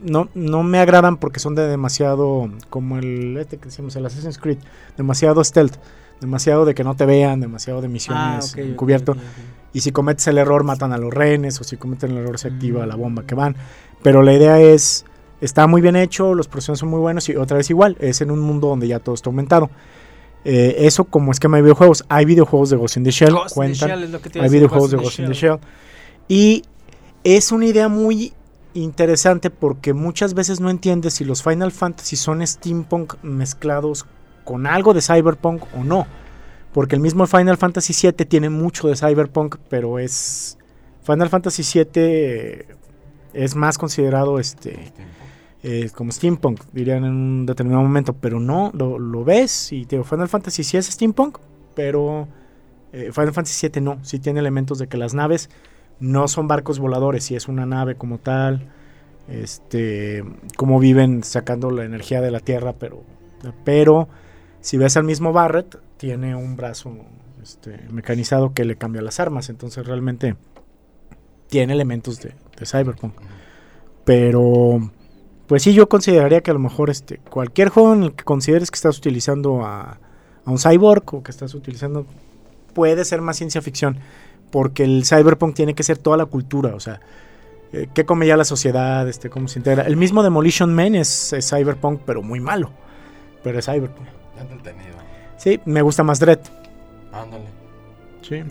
Speaker 3: no, no me agradan porque son de demasiado como el este que decimos el Assassin's Creed, demasiado stealth, demasiado de que no te vean, demasiado de
Speaker 2: Ah,
Speaker 3: misiones
Speaker 2: ok, ok,
Speaker 3: encubierto. Y si cometes el error matan a los rehenes o si cometen el error se activa la bomba que van. Pero la idea es está muy bien hecho, los personajes son muy buenos y otra vez igual, es en un mundo donde ya todo está aumentado. Eh, eso como esquema de videojuegos. Hay videojuegos de Ghost in the Shell,
Speaker 2: Ghost the
Speaker 3: Hay videojuegos de
Speaker 2: Ghost in the
Speaker 3: Shell. Y es una idea muy interesante porque muchas veces no entiendes si los Final Fantasy son steampunk mezclados con algo de cyberpunk o no. Porque el mismo Final Fantasy VII tiene mucho de cyberpunk, pero es... Final Fantasy VII es más considerado este eh, como steampunk, dirían en un determinado momento, pero no, lo, lo ves y te digo, Final Fantasy sí es steampunk, pero eh, Final Fantasy VII no, sí tiene elementos de que las naves no son barcos voladores, sí es una nave como tal, este, cómo viven sacando la energía de la Tierra, pero, pero si ves al mismo Barret, tiene un brazo este, mecanizado que le cambia las armas, entonces realmente tiene elementos de, Cyberpunk. Pero, pues sí, yo consideraría que a lo mejor este, cualquier juego en el que consideres que estás utilizando a, un cyborg o que estás utilizando, puede ser más ciencia ficción. Porque el cyberpunk tiene que ser toda la cultura, o sea, eh, qué come ya la sociedad, este, cómo se integra. El mismo Demolition Man es, cyberpunk, pero muy malo. Pero es cyberpunk.
Speaker 1: Ya.
Speaker 3: Sí, me gusta más Dread.
Speaker 1: Ándale.
Speaker 3: Sí.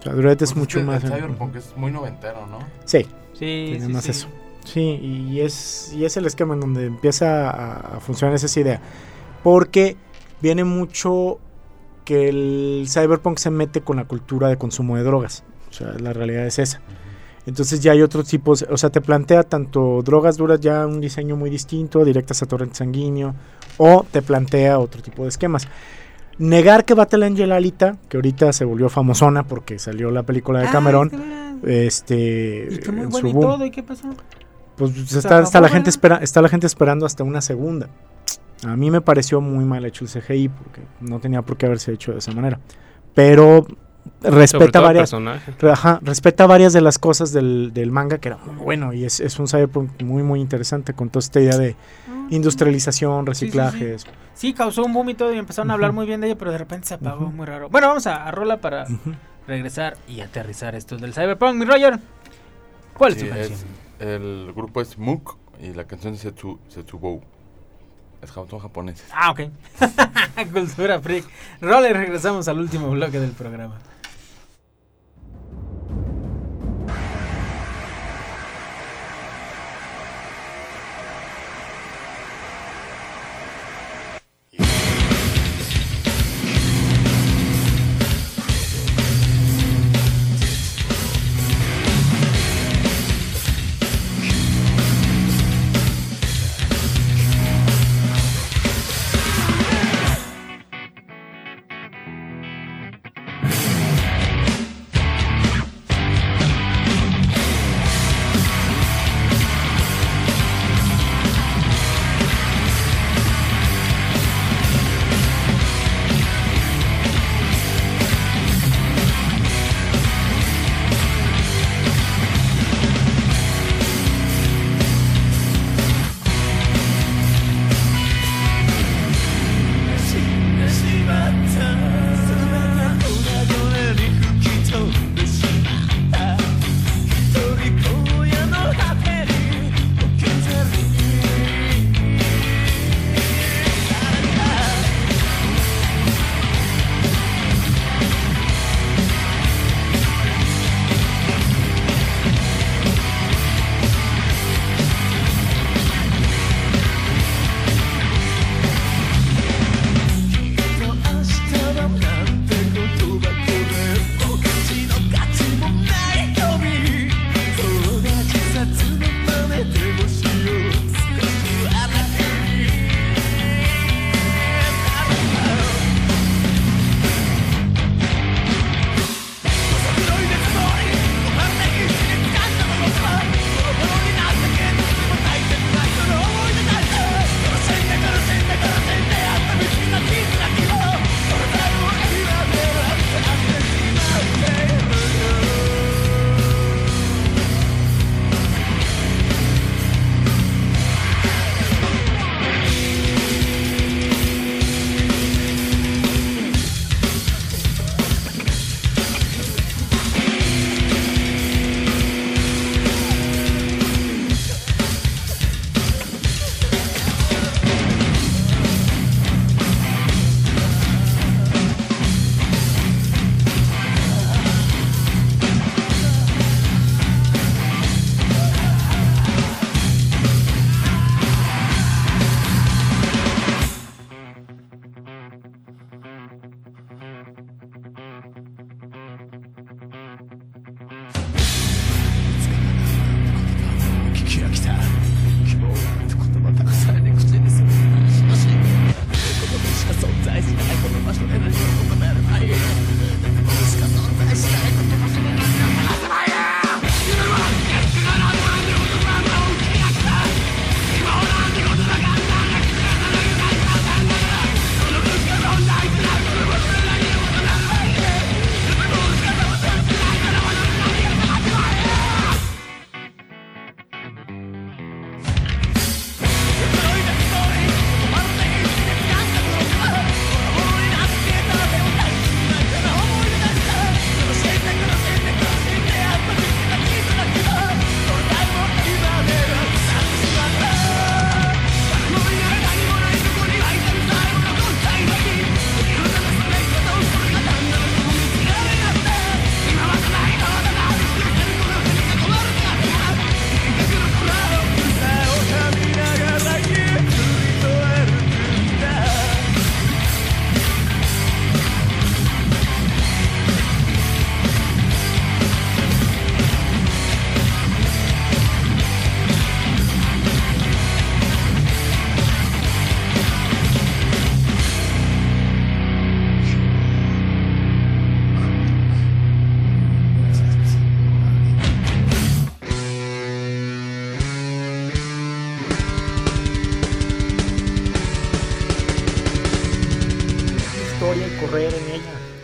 Speaker 3: O sea, Dread es
Speaker 1: Pues
Speaker 3: mucho
Speaker 1: que
Speaker 3: más.
Speaker 1: El Cyberpunk es muy noventero, ¿no?
Speaker 3: Sí.
Speaker 2: Sí,
Speaker 3: Tiene
Speaker 2: sí,
Speaker 3: más
Speaker 2: sí.
Speaker 3: eso. Sí, y es, y es el esquema en donde empieza a, a funcionar esa idea. Porque viene mucho que el cyberpunk se mete con la cultura de consumo de drogas. O sea, la realidad es esa. Entonces ya hay otros tipos, o sea, te plantea tanto drogas duras ya un diseño muy distinto, directas a torrente sanguíneo, o te plantea otro tipo de esquemas. Negar que Battle Angel Alita, que ahorita se volvió famosona porque salió la película de
Speaker 2: Ah,
Speaker 3: Cameron, este,
Speaker 2: Y que muy
Speaker 3: en su
Speaker 2: y
Speaker 3: boom.
Speaker 2: todo, ¿y qué pasó?
Speaker 3: Pues
Speaker 2: Se
Speaker 3: está, está la gente espera, está la gente esperando hasta una segunda. A mí me pareció muy mal hecho el CGI porque no tenía por qué haberse hecho de esa manera. Pero respeta varias ajá, respeta varias de las cosas del, del manga que era muy bueno y es, es un cyberpunk muy muy interesante con toda esta idea de industrialización,
Speaker 2: Ah. sí, sí.
Speaker 3: reciclajes.
Speaker 2: Sí, causó un boom y todo y empezaron a hablar muy bien de ella, pero de repente se apagó, muy raro. Bueno, vamos a, a rola para regresar y aterrizar estos del Cyberpunk. Mi Roger, ¿cuál es tu canción?
Speaker 1: es- el grupo es Mook y la canción es Setsu, Setsubou. Es son japoneses.
Speaker 2: Ah, ok. Cultura freak. Rola y regresamos al último bloque del programa.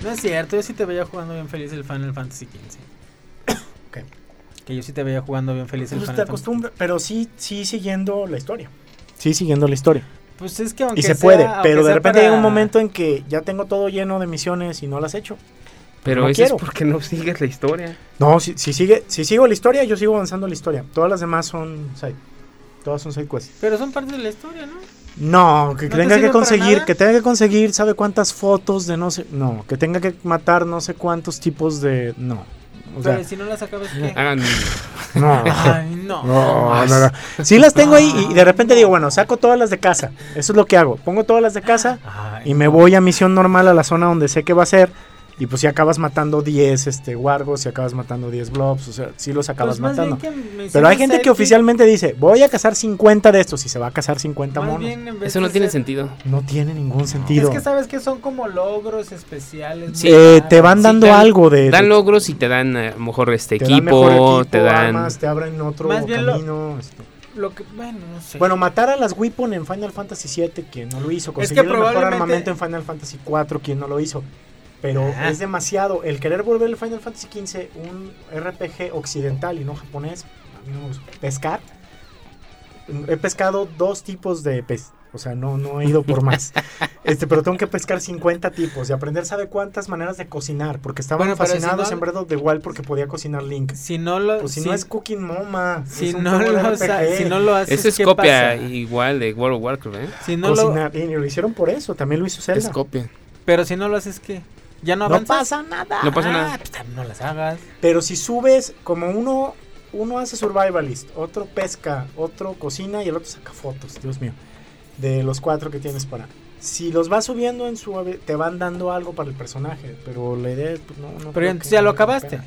Speaker 2: No es cierto, yo sí te veía jugando bien feliz el Final Fantasy XV.
Speaker 3: Ok.
Speaker 2: Que yo sí te veía jugando bien feliz el
Speaker 3: Pues te
Speaker 2: Final Fantasy
Speaker 3: acostumbras, pero sí, sí siguiendo la historia. Sí siguiendo la historia.
Speaker 2: Pues es que aunque
Speaker 3: Y se
Speaker 2: sea-
Speaker 3: puede, pero de repente llega un
Speaker 2: para-
Speaker 3: momento en que ya tengo todo lleno de misiones y no las he hecho.
Speaker 4: Pero
Speaker 3: no
Speaker 4: eso
Speaker 3: quiero.
Speaker 4: es porque no sigues la historia.
Speaker 3: No, si, si sigue, si sigo la historia, yo sigo avanzando la historia. Todas las demás son side. Todas son side quests.
Speaker 2: Pero son parte de la historia, ¿no?
Speaker 3: No, que
Speaker 2: ¿No te
Speaker 3: tenga que conseguir, que tenga que conseguir, sabe cuántas fotos de no sé, no, que tenga que matar no sé cuántos tipos de, no. O sea,
Speaker 2: Pero si no las acabas, ¿qué?
Speaker 4: Hagan.
Speaker 3: no.
Speaker 2: Ay, no.
Speaker 3: No, no, no. Sí las tengo ahí y de repente digo, bueno, saco todas las de casa. Eso es lo que hago. Pongo todas las de casa
Speaker 2: Ay,
Speaker 3: y me voy a misión normal a la zona donde sé que va a ser. Y pues si acabas matando 10 este, wargos, si acabas matando 10 blobs, o sea, sí los acabas
Speaker 2: Pues
Speaker 3: matando. Pero hay gente que oficialmente dice, voy a cazar 50 de estos y se va a cazar 50
Speaker 2: más
Speaker 3: monos.
Speaker 2: bien
Speaker 4: Eso no tiene
Speaker 2: ser-
Speaker 4: sentido.
Speaker 3: No tiene ningún sentido.
Speaker 2: Es que sabes que son como logros especiales.
Speaker 4: Sí.
Speaker 3: Eh, te van dando
Speaker 4: dan-
Speaker 3: algo de...
Speaker 4: Dan logros y te dan eh, a lo mejor este
Speaker 3: te dan
Speaker 4: equipo,
Speaker 3: mejor
Speaker 4: te dan.
Speaker 3: armas, te abren otro
Speaker 2: Más bien lo-
Speaker 3: camino. este.
Speaker 2: Lo que, bueno, no sé.
Speaker 3: Bueno, matar a las Weapon en Final Fantasy VII, quien no lo hizo.
Speaker 2: Es
Speaker 3: Conseguir
Speaker 2: que
Speaker 3: el mejor
Speaker 2: probablemente-
Speaker 3: armamento en Final Fantasy IV, quien no lo hizo. Pero es demasiado. El querer volver el Final Fantasy XV un RPG occidental y no japonés, a mí no me gusta. Pescar. He pescado dos tipos de pez. O sea, no, no he ido por más. este, pero tengo que pescar 50 tipos y aprender sabe cuántas maneras de cocinar. Porque estaban
Speaker 2: Bueno, si
Speaker 3: fascinados
Speaker 2: no-
Speaker 3: en Breath of the Wild porque podía cocinar Link.
Speaker 2: si no lo,
Speaker 3: Pues si,
Speaker 2: si,
Speaker 3: no es Cooking Moma.
Speaker 2: si no
Speaker 3: de
Speaker 2: lo, si no lo haces,
Speaker 4: Eso es
Speaker 2: ¿qué
Speaker 4: copia
Speaker 2: pasa?
Speaker 4: igual de World of Warcraft, ¿eh?
Speaker 2: Si no lo,
Speaker 3: Cocinar. Y lo hicieron por eso. También lo hizo Zelda.
Speaker 4: Es copia.
Speaker 2: pero si no lo haces, ¿qué? ¿Ya no
Speaker 3: No pasa nada.
Speaker 4: No pasa
Speaker 2: Ah,
Speaker 4: nada.
Speaker 2: pues no las hagas.
Speaker 3: Pero si subes, como uno, uno hace survivalist, otro pesca, otro cocina y el otro saca fotos, Dios mío, de los cuatro que tienes para. Si los vas subiendo en su ave- te van dando algo para el personaje, pero la idea es, pues no, no
Speaker 2: Pero entonces ya lo acabaste.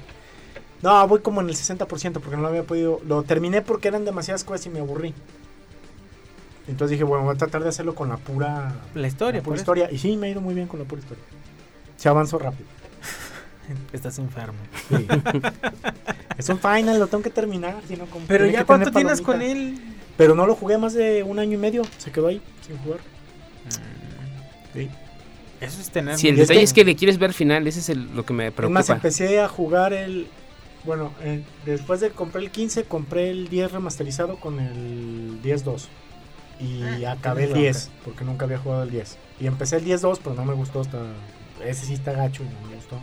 Speaker 3: No, voy como en el 60% porque no lo había podido. Lo terminé porque eran demasiadas cosas y me aburrí. Entonces dije, bueno, voy a tratar de hacerlo con la pura,
Speaker 2: La historia,
Speaker 3: la
Speaker 2: por
Speaker 3: pura historia. Y sí, me ha ido muy bien con la pura historia. Se avanzó rápido.
Speaker 2: Estás enfermo.
Speaker 3: Sí. es un final, lo tengo que terminar. si no, como-
Speaker 2: Pero ya cuánto tienes con él.
Speaker 3: Pero no lo jugué más de un año y medio. Se quedó ahí sin jugar. Sí.
Speaker 2: Eso es tener.
Speaker 4: Si el detalle
Speaker 3: que-
Speaker 4: es que le quieres ver final, ese es el- lo que me
Speaker 3: Es más,
Speaker 4: preocupa.
Speaker 3: empecé a jugar el. Bueno, eh, después de comprar el 15, compré el 10 remasterizado con el 10-2. Y
Speaker 2: Ah,
Speaker 3: acabé el
Speaker 2: tienes
Speaker 3: 10, porque nunca había jugado el 10. Y empecé el 10-2, pero no me gustó. Hasta, ese sí está gacho y no me gustó.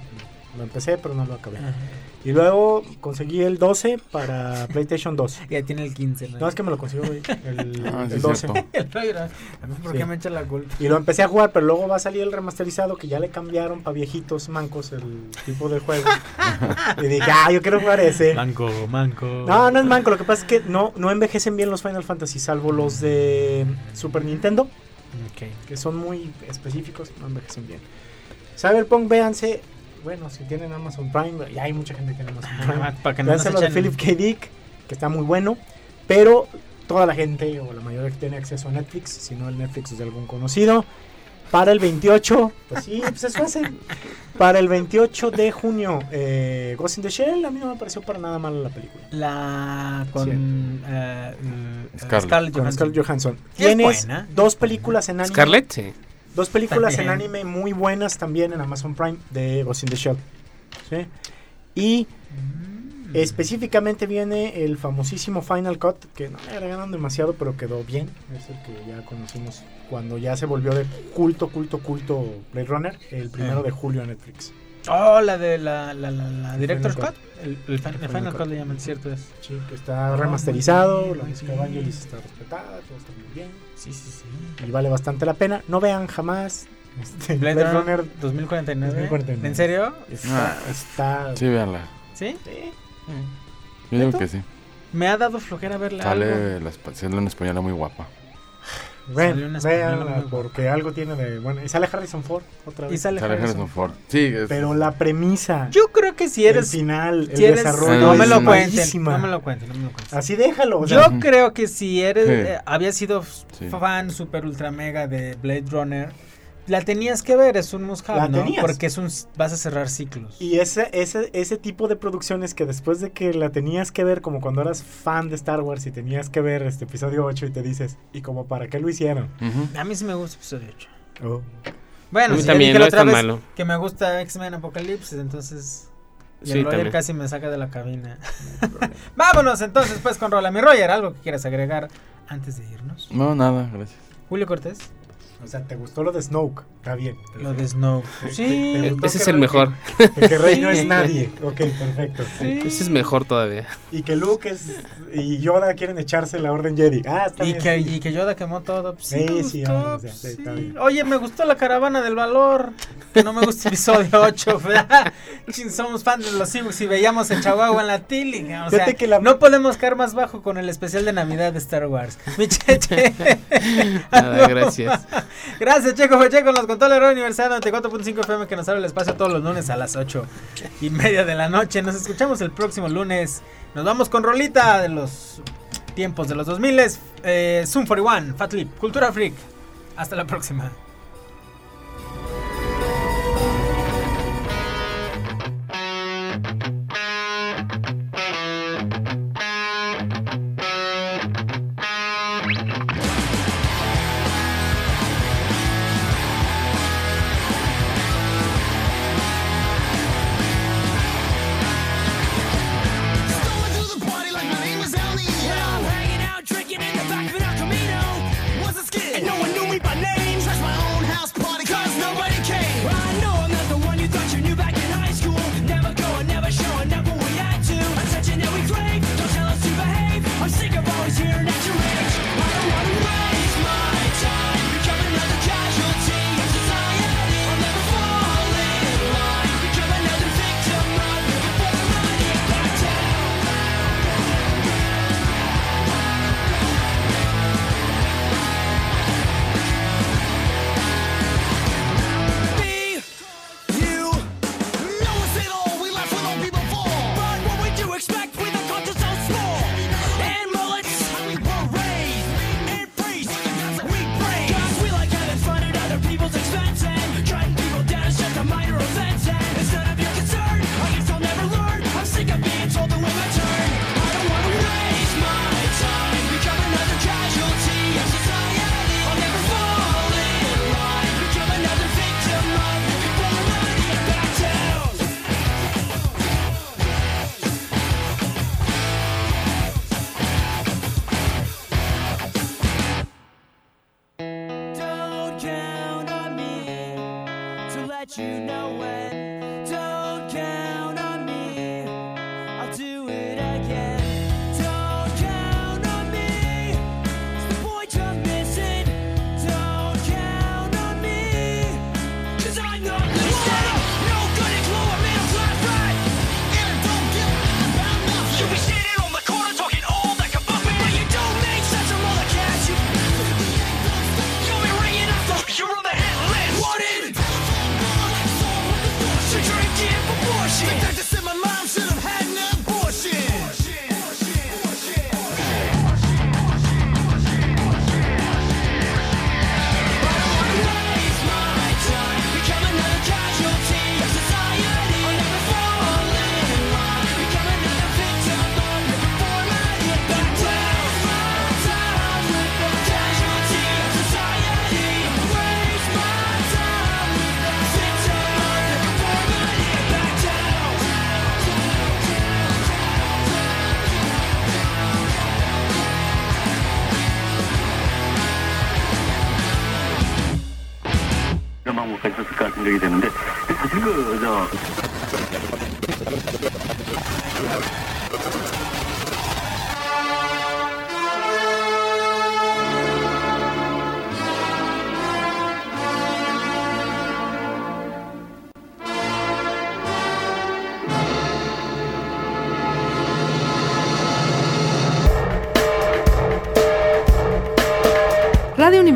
Speaker 3: Lo empecé, pero no lo acabé.
Speaker 2: Ajá.
Speaker 3: Y luego conseguí el 12 para PlayStation 2.
Speaker 2: Ya tiene el 15. ¿no?
Speaker 3: No, es que me lo consiguió hoy, el,
Speaker 1: Ah, sí,
Speaker 3: el 12.
Speaker 2: a mí, ¿Por
Speaker 3: Sí.
Speaker 2: qué me echa la culpa?
Speaker 3: Y lo empecé a jugar, pero luego va a salir el remasterizado que ya le cambiaron para viejitos mancos el tipo de juego. y dije, ah, yo quiero jugar ese.
Speaker 2: Manco, manco.
Speaker 3: No, no es manco, lo que pasa es que no, no envejecen bien los Final Fantasy, salvo los de Super Nintendo,
Speaker 2: Ok.
Speaker 3: que son muy específicos, no envejecen bien. Cyberpunk, véanse, bueno, si tienen Amazon Prime, ya hay mucha gente que tiene Amazon Prime.
Speaker 2: Ah, para que no
Speaker 3: Véanse lo de Philip K. Dick, que está muy bueno, pero toda la gente o la mayoría que tiene acceso a Netflix, si no el Netflix es de algún conocido, para el 28, pues sí, pues eso hacen. Para el 28 de junio, eh, Ghost in the Shell, a mí no me pareció para nada mala la película.
Speaker 2: La con
Speaker 3: Sí.
Speaker 2: eh, eh,
Speaker 1: Scarlett.
Speaker 2: Scarlett
Speaker 3: Con
Speaker 2: Johansson.
Speaker 3: Scarlett Johansson.
Speaker 2: Es
Speaker 3: Tienes
Speaker 2: buena.
Speaker 3: dos películas en anime.
Speaker 4: Scarlett, sí.
Speaker 3: Dos películas en
Speaker 2: También.
Speaker 3: anime muy buenas también en Amazon Prime de Ghost in the Shell. ¿sí? Y
Speaker 2: Mm.
Speaker 3: específicamente viene el famosísimo Final Cut, que no le agregaron demasiado, pero quedó bien. Es el que ya conocimos cuando ya se volvió de culto, culto, culto Blade Runner, el primero
Speaker 2: Eh.
Speaker 3: de julio en Netflix.
Speaker 2: Oh, la de la, la, la, la Director's Cut. El, el, el
Speaker 3: Final
Speaker 2: Final
Speaker 3: Cut.
Speaker 2: Le llaman, cierto es.
Speaker 3: Sí, que está
Speaker 2: Ah,
Speaker 3: remasterizado, la música de
Speaker 2: bien.
Speaker 3: Vangelis está respetada, todo está muy bien.
Speaker 2: Sí, sí, sí.
Speaker 3: Y vale bastante la pena. No vean jamás este,
Speaker 2: Blade,
Speaker 3: Blade
Speaker 2: Runner
Speaker 3: Runner
Speaker 2: 2049.
Speaker 3: 2049.
Speaker 2: ¿En serio?
Speaker 3: Está,
Speaker 1: Ah.
Speaker 3: está
Speaker 1: Sí, véanla.
Speaker 2: ¿Sí?
Speaker 3: sí.
Speaker 1: Yo digo que sí.
Speaker 2: Me ha dado flojera verla. algo.
Speaker 1: Sale la espa- sale una española muy guapa.
Speaker 3: Ven, véanla, porque algo tiene de bueno. Y sale Harrison Ford otra
Speaker 2: Y
Speaker 3: vez.
Speaker 2: sale
Speaker 1: Sale
Speaker 2: Harrison
Speaker 1: Harrison Ford. Sí, es-
Speaker 3: Pero la premisa,
Speaker 2: Yo creo que si
Speaker 3: el
Speaker 2: eres.
Speaker 3: final, el
Speaker 2: si eres
Speaker 3: desarrollo
Speaker 2: no me lo cuenten. No me lo cuenten, no me lo cuenten.
Speaker 3: Así déjalo. o
Speaker 2: Yo creo que si eres
Speaker 1: Sí.
Speaker 2: eh, había sido
Speaker 1: Sí.
Speaker 2: fan super ultra mega de Blade Runner, la tenías que ver, es un must ¿no?
Speaker 3: Tenías.
Speaker 2: Porque es un vas a cerrar ciclos.
Speaker 3: Y ese, ese, ese tipo de producciones que después de que la tenías que ver, como cuando eras fan de Star Wars y tenías que ver este episodio 8 y te dices, ¿y como para qué lo hicieron?
Speaker 2: A mí sí me gusta episodio 8.
Speaker 4: Oh.
Speaker 9: Bueno, sí,
Speaker 4: también que
Speaker 9: que me gusta X-Men Apocalipsis, entonces el Roger casi me saca de la cabina. Vámonos entonces pues con Rola. Mi Roger, ¿algo que quieras agregar antes de irnos?
Speaker 1: No, nada, gracias.
Speaker 9: Julio Cortés.
Speaker 3: O sea, ¿te gustó lo de Snoke? Está bien.
Speaker 9: Lo de
Speaker 3: Snoke.
Speaker 9: Sí.
Speaker 4: Ese es el mejor.
Speaker 3: Que, que Rey no es nadie. Ok, perfecto.
Speaker 4: Ese es mejor todavía.
Speaker 3: Y que Luke es, y Yoda quieren echarse la Orden Jedi. Ah, está bien.
Speaker 9: Y que Yoda quemó todo. Pues,
Speaker 3: sí, sí, o sí,
Speaker 9: pues,
Speaker 3: está bien.
Speaker 9: Oye, me gustó la caravana del valor. Que no me gusta el episodio 8. Somos fans de los Ewoks y veíamos el Chihuahua en la
Speaker 3: tele.
Speaker 9: No podemos caer más bajo con el especial de Navidad de Star Wars. Mi
Speaker 4: Nada, gracias.
Speaker 9: Gracias, Checo Fecheco, nos contó la Radio Universidad 94.5 FM que nos abre el espacio todos los lunes a las 8 y media de la noche. Nos escuchamos el próximo lunes. Nos vamos con Rolita de los tiempos de los 2000. Eh, Zoom 41, Fat Lip, Cultura Freak. Hasta la próxima.